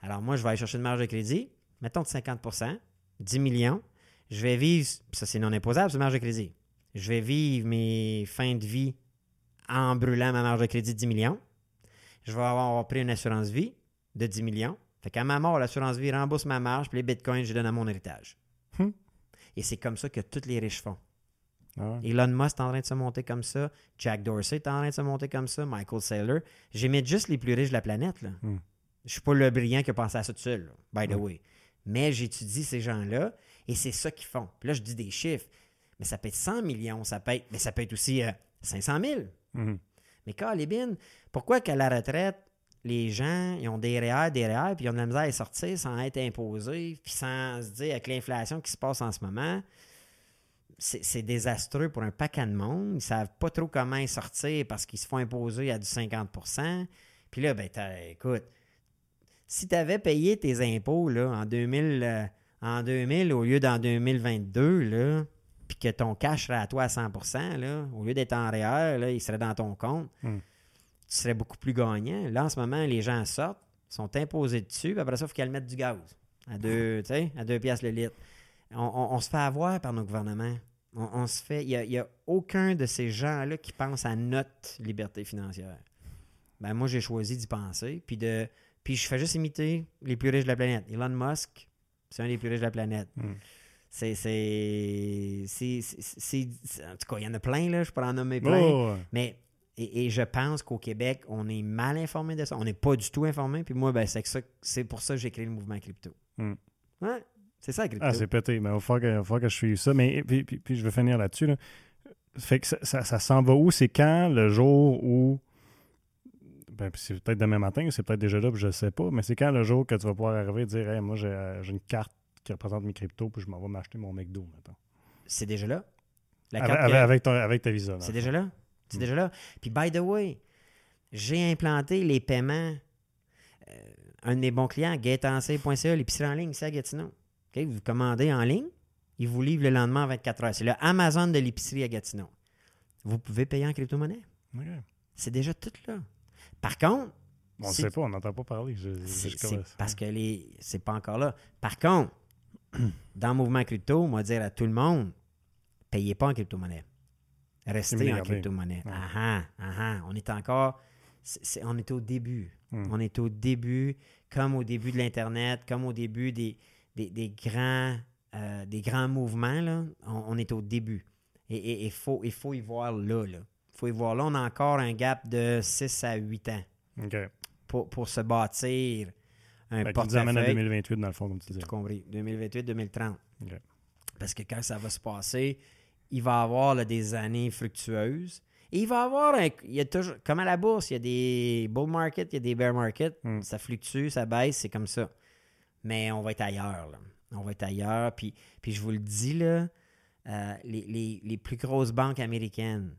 Alors moi, je vais aller chercher une marge de crédit, mettons de 50% 10 millions. Je vais vivre, ça c'est non imposable, c'est marge de crédit. Je vais vivre mes fins de vie en brûlant ma marge de crédit de 10 millions. Je vais avoir pris une assurance vie de 10 millions. Fait qu'à ma mort, l'assurance vie rembourse ma marge, puis les bitcoins, je les donne à mon héritage. Hmm. Et c'est comme ça que tous les riches font. Ah. Elon Musk est en train de se monter comme ça. Jack Dorsey est en train de se monter comme ça. Michael Saylor. J'imite juste les plus riches de la planète. Là. Hmm. Je suis pas le brillant qui a pensé à ça tout seul, là, by the way. Mais j'étudie ces gens-là et c'est ça qu'ils font. Puis là, je dis des chiffres. Mais ça peut être 100 millions, ça peut être, mais ça peut être aussi euh, 500 000. Mhm. Mais Calibine, pourquoi qu'à la retraite, les gens, ils ont des REER, des REER, puis ils ont de la misère à sortir sans être imposés, puis sans se dire, avec l'inflation qui se passe en ce moment, c'est désastreux pour un paquet de monde. Ils ne savent pas trop comment y sortir parce qu'ils se font imposer à du 50% Puis là, ben, écoute, si tu avais payé tes impôts là, en, 2000, euh, en 2000 au lieu d'en 2022, là, puis que ton cash serait à toi à 100 là, au lieu d'être en REER, là, il serait dans ton compte, Hmm. tu serais beaucoup plus gagnant. Là, en ce moment, les gens sortent, sont imposés dessus, puis après ça, il faut qu'elles mettent du gaz à deux, tu sais, à deux piastres le litre. On, on- on se fait avoir par nos gouvernements. On, on se fait. Il n'y a, a aucun de ces gens-là qui pense à notre liberté financière. Ben, moi, j'ai choisi d'y penser. Puis, de, puis je fais juste imiter les plus riches de la planète. Elon Musk, c'est un des plus riches de la planète. Mm. C'est. En tout cas, il y en a plein, là. Je peux en nommer plein. Oh. Mais. Et, et je pense qu'au Québec, on est mal informé de ça. On n'est pas du tout informé. Puis moi, ben, c'est que ça- c'est pour ça que j'ai créé le mouvement crypto. Mm. Ouais, c'est ça, crypto. Ah, c'est pété. Mais il va falloir que, il va falloir que je suive ça. Mais puis, puis- puis je vais finir là-dessus. là. Fait que ça, ça- ça s'en va où? C'est quand le jour où. Ben, puis c'est peut-être demain matin, c'est peut-être déjà là, puis je ne sais pas. Mais c'est quand le jour que tu vas pouvoir arriver et dire Hey, moi, j'ai euh, j'ai une carte qui représente mes cryptos, puis je m'en vais m'acheter mon McDo maintenant. C'est déjà là? La Avec, carte avec, que- avec ton- avec ta visa. C'est déjà là? C'est Mm. déjà là? Puis, by the way, j'ai implanté les paiements. euh, un de mes bons clients, gaetancé.ca, l'épicerie en ligne, c'est à Gatineau. Vous commandez en ligne, ils vous livrent le lendemain en 24 heures. C'est le Amazon de l'épicerie à Gatineau. Vous pouvez payer en crypto-monnaie. C'est déjà tout là. Par contre, On ne sait pas, on n'entend pas parler. Je- je- parce que les c'est pas encore là. Par contre, (clears throat) dans le mouvement crypto, on va dire à tout le monde, payez pas en crypto-monnaie. Restez en crypto-monnaie. Ouais. Ah ah, ah. On est encore... on est au début. Hmm. On est au début, comme au début de l'Internet, comme au début des, des, des grands, euh, des grands mouvements. Là. On, on est au début. Et il faut, faut y voir là. Il faut y voir là. On a encore un gap de 6 à 8 ans pour, pour se bâtir un qu'il nous amène à portefeuille. 2028, dans le fond, comme tu disais. Tout compris. 2028-2030. OK. Parce que quand ça va se passer, il va y avoir là, des années fructueuses. Et il va y avoir un, il y a toujours, comme à la bourse, il y a des bull market, il y a des bear market. Mm. Ça fluctue, ça baisse, c'est comme ça. Mais on va être ailleurs. là. On va être ailleurs. Puis, puis je vous le dis, là, euh, les, les- les plus grosses banques américaines,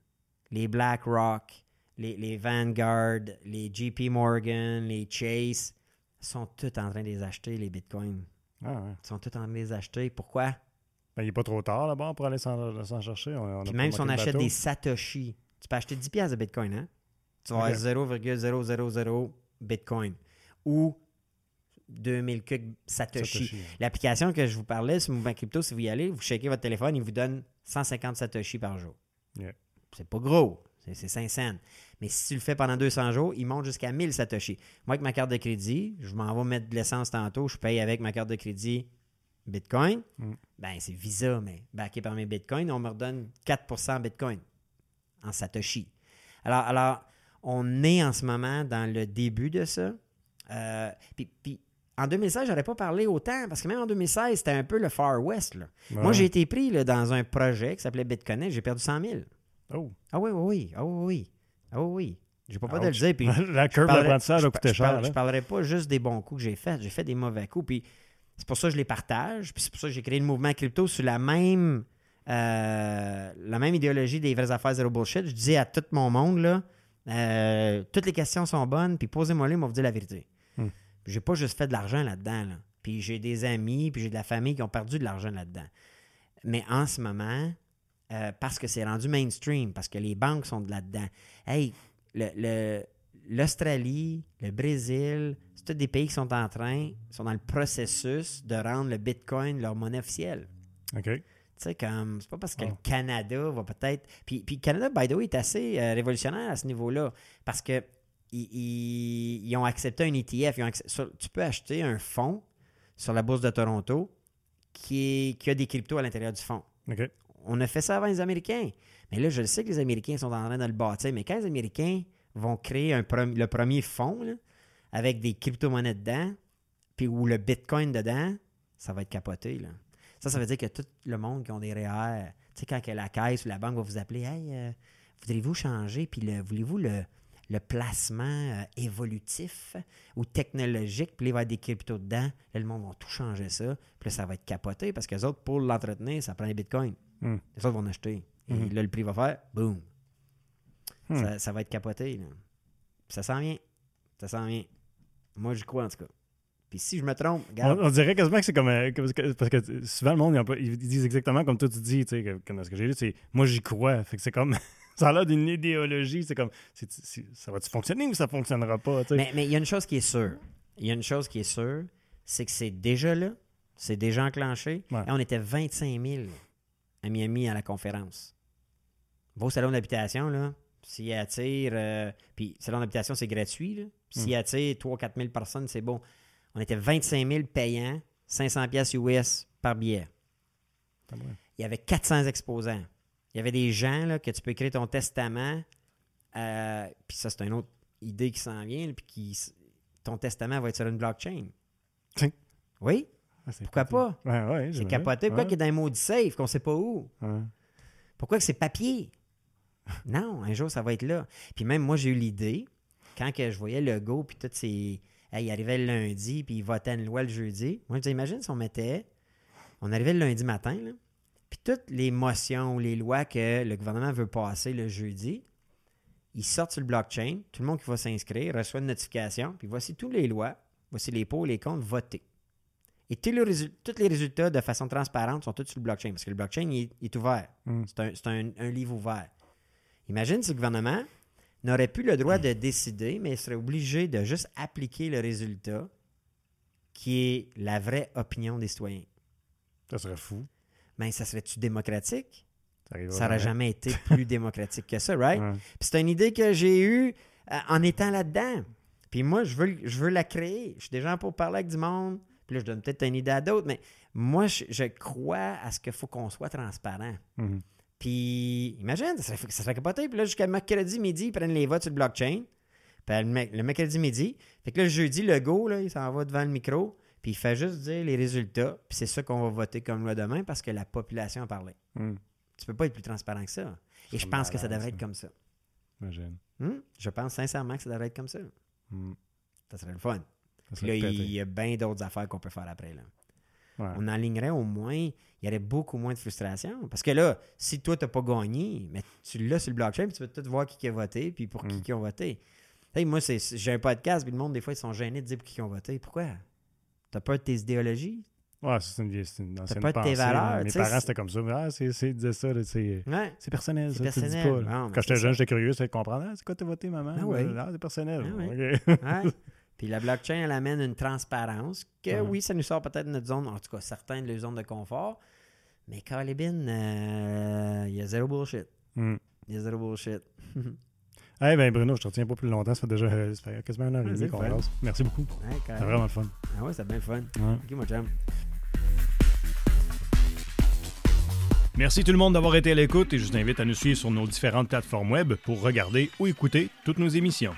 les BlackRock, les, les Vanguard, les JP Morgan, les Chase, sont toutes en train de les acheter, les bitcoins. Ah, ouais. Ils sont toutes en train de les acheter. Pourquoi? Ben, il n'est pas trop tard là-bas pour aller s'en chercher. On, on a Puis même si on achète bateau. des Satoshi, tu peux acheter 10 pièces de Bitcoin, hein? Tu vas avoir 0,000 Bitcoin ou 2000 que Satoshi. L'application que je vous parlais sur Mouvement Crypto, si vous y allez, vous checkez votre téléphone, il vous donne 150 Satoshi par jour. Yeah. C'est pas gros, c'est c'est 5 cents. Mais si tu le fais pendant 200 jours, il monte jusqu'à 1000 Satoshi. Moi, avec ma carte de crédit, je m'en vais mettre de l'essence tantôt, je paye avec ma carte de crédit Bitcoin. Mm. Ben, c'est Visa, mais backé par mes Bitcoins, on me redonne 4 en Bitcoin, en Satoshi. Alors, alors, on est en ce moment dans le début de ça. Euh, puis, puis, en 2016, j'aurais pas parlé autant, parce que même en 2016, c'était un peu le Far West. là. Ouais. Moi, j'ai été pris là, dans un projet qui s'appelait Bitcoin, j'ai perdu 100 000. Oh. Ah oui, oui, oui. Ah oui, oui. Ah oui, oui. J'ai pas peur de le dire. Puis (laughs) La curve d'apprentissage je a coûté cher. Je là. parlerai pas juste des bons coups que j'ai faits. J'ai fait des mauvais coups. Puis c'est pour ça que je les partage. Puis c'est pour ça que j'ai créé le mouvement crypto sur la même, euh, la même idéologie des vraies affaires zéro bullshit. Je disais à tout mon monde, là, euh, toutes les questions sont bonnes. Puis posez-moi les, moi vous dire la vérité. Hmm. J'ai pas juste fait de l'argent là-dedans. là. Puis j'ai des amis, puis j'ai de la famille qui ont perdu de l'argent là-dedans. Mais en ce moment, euh, parce que c'est rendu mainstream, parce que les banques sont de là-dedans. Hey, le- le- l'Australie, le, Brésil, c'est tous des pays qui sont en train, sont dans le processus de rendre le Bitcoin leur monnaie officielle. OK. Tu sais, comme, c'est pas parce que Oh. le Canada va peut-être. Puis, puis le Canada, by the way, est assez euh, révolutionnaire à ce niveau-là. Parce que ils, ils- ils ont accepté un ETF. ils ont sur- tu peux acheter un fonds sur la bourse de Toronto qui, est- qui a des cryptos à l'intérieur du fonds. OK. On a fait ça avant les Américains. Mais là, je sais que les Américains sont en train de le bâtir. Mais quand les Américains vont créer le premier fonds avec des crypto-monnaies dedans, puis ou le Bitcoin dedans, ça va être capoté. Ça, ça veut dire que tout le monde qui ont des REER, tu sais, quand la caisse ou la banque va vous appeler, hey, euh, voudriez-vous changer, puis le- voulez-vous le, placement euh, évolutif ou technologique, puis il va y avoir des cryptos dedans, là, le monde va tout changer ça, puis là, ça va être capoté parce que les autres, pour l'entretenir, ça prend des bitcoins. Hmm. Les autres vont en acheter. Et Mhm. là, le prix va faire, boum. Hmm. Ça, ça va être capoté. Là. Ça s'en vient. Ça s'en vient. Moi, j'y crois en tout cas. Puis si je me trompe, regarde. on dirait quasiment que c'est comme. euh, que- parce que souvent, le monde, ils, disent exactement comme toi, tu dis, tu sais, que- dans ce que j'ai lu, c'est moi, j'y crois. Fait que c'est comme. (laughs) ça a l'air d'une idéologie. C'est comme. ça va-tu fonctionner ou ça fonctionnera pas, tu sais? Mais mais il y a une chose qui est sûre. Il y a une chose qui est sûre, c'est que c'est déjà là. C'est déjà enclenché. Ouais. Et on était 25 000 à Miami à la conférence. Vos salons d'habitation, là, s'ils attirent. euh, puis, salon d'habitation, c'est gratuit. là. S'ils attirent 3-4 000 personnes, c'est bon. On était 25 000 payants, 500 pièces US par billet. Il y avait 400 exposants. Il y avait des gens là, que tu peux écrire ton testament. euh, puis ça, c'est une autre idée qui s'en vient. Puis qui, ton testament va être sur une blockchain. Oui, Ah, pourquoi pas? Ouais, ouais, C'est capoté. Pourquoi qu'il est dans un maudit safe qu'on sait pas où? Pourquoi que c'est papier? (laughs) Non, un jour, ça va être là. Puis même moi, j'ai eu l'idée, quand que je voyais le go, puis tout ces... Hey, il arrivait le lundi, puis il votait une loi le jeudi. Moi, je disais, imagine si on mettait... On arrivait le lundi matin, là, puis toutes les motions ou les lois que le gouvernement veut passer le jeudi, ils sortent sur le blockchain, tout le monde qui va s'inscrire reçoit une notification, puis voici tous les lois, voici les pour et les contre votés. Et tous les, résu- tous les résultats de façon transparente sont tous sur le blockchain, parce que le blockchain il est- il est ouvert. Mm. C'est un, un- un livre ouvert. Imagine si le gouvernement n'aurait plus le droit de décider, mais il serait obligé de juste appliquer le résultat qui est la vraie opinion des citoyens. Ça serait fou. Mais ça serait-tu démocratique? Ça n'aurait jamais été plus (laughs) démocratique que ça, right? Ouais. Puis c'est une idée que j'ai eue euh, en étant là-dedans. Puis moi, je veux, je veux la créer. Je suis déjà pour parler avec du monde. Puis là, je donne peut-être une idée à d'autres, mais moi, je, je crois à ce qu'il faut qu'on soit transparent. Mhm. Puis, imagine, ça serait, ça serait capoté. Puis là, jusqu'à mercredi midi, ils prennent les votes sur le blockchain. Puis le, mercredi midi. Fait que là, le jeudi, le go, là, il s'en va devant le micro. Puis il fait juste dire les résultats. Puis c'est ça qu'on va voter comme loi demain parce que la population a parlé. Mhm. Tu peux pas être plus transparent que ça. Et je pense que ça devrait ça. être comme ça. Imagine. Hmm? Je pense sincèrement que ça devrait être comme ça. Mhm. Ça serait le fun. Puis là, il y a bien d'autres affaires qu'on peut faire après. Là. Ouais. On enlignerait au moins, il y aurait beaucoup moins de frustration. Parce que là, si toi, tu n'as pas gagné, mais tu l'as sur le blockchain, puis tu peux tout voir qui, qui a voté, puis pour qui, Mm. qui ont voté. Hey, moi, j'ai un podcast, puis le monde, des fois, ils sont gênés de dire pour qui ils ont voté. Pourquoi? T'as peur de tes idéologies? Ouais, c'est une une ancienne pas de tes pensée, valeurs, Mes parents, c'était comme ça. Ah, c'est, disaient ça, c'est, Ouais. personnel, C'est ça, tu le dis personnel. pas. Quand j'étais jeune, j'étais curieux, c'était de comprendre. Ah, c'est quoi t'as voté, maman? Ah. Ah, c'est personnel. Ah. Ouais. (laughs) Puis la blockchain, elle amène une transparence que Ouais. oui, ça nous sort peut-être de notre zone, en tout cas certains de leur zone de confort. Mais Calibin, euh, il y a zéro bullshit. Il y a zéro bullshit. (laughs) Eh ben Bruno, je te retiens pas plus longtemps. Ça fait déjà euh, ça fait quasiment heure et qu'on passe. Merci beaucoup. Ouais, C'est vraiment le fun. Ah ouais, c'est bien le fun. Ouais. Ok, mon chum. Merci tout le monde d'avoir été à l'écoute et je vous invite à nous suivre sur nos différentes plateformes web pour regarder ou écouter toutes nos émissions.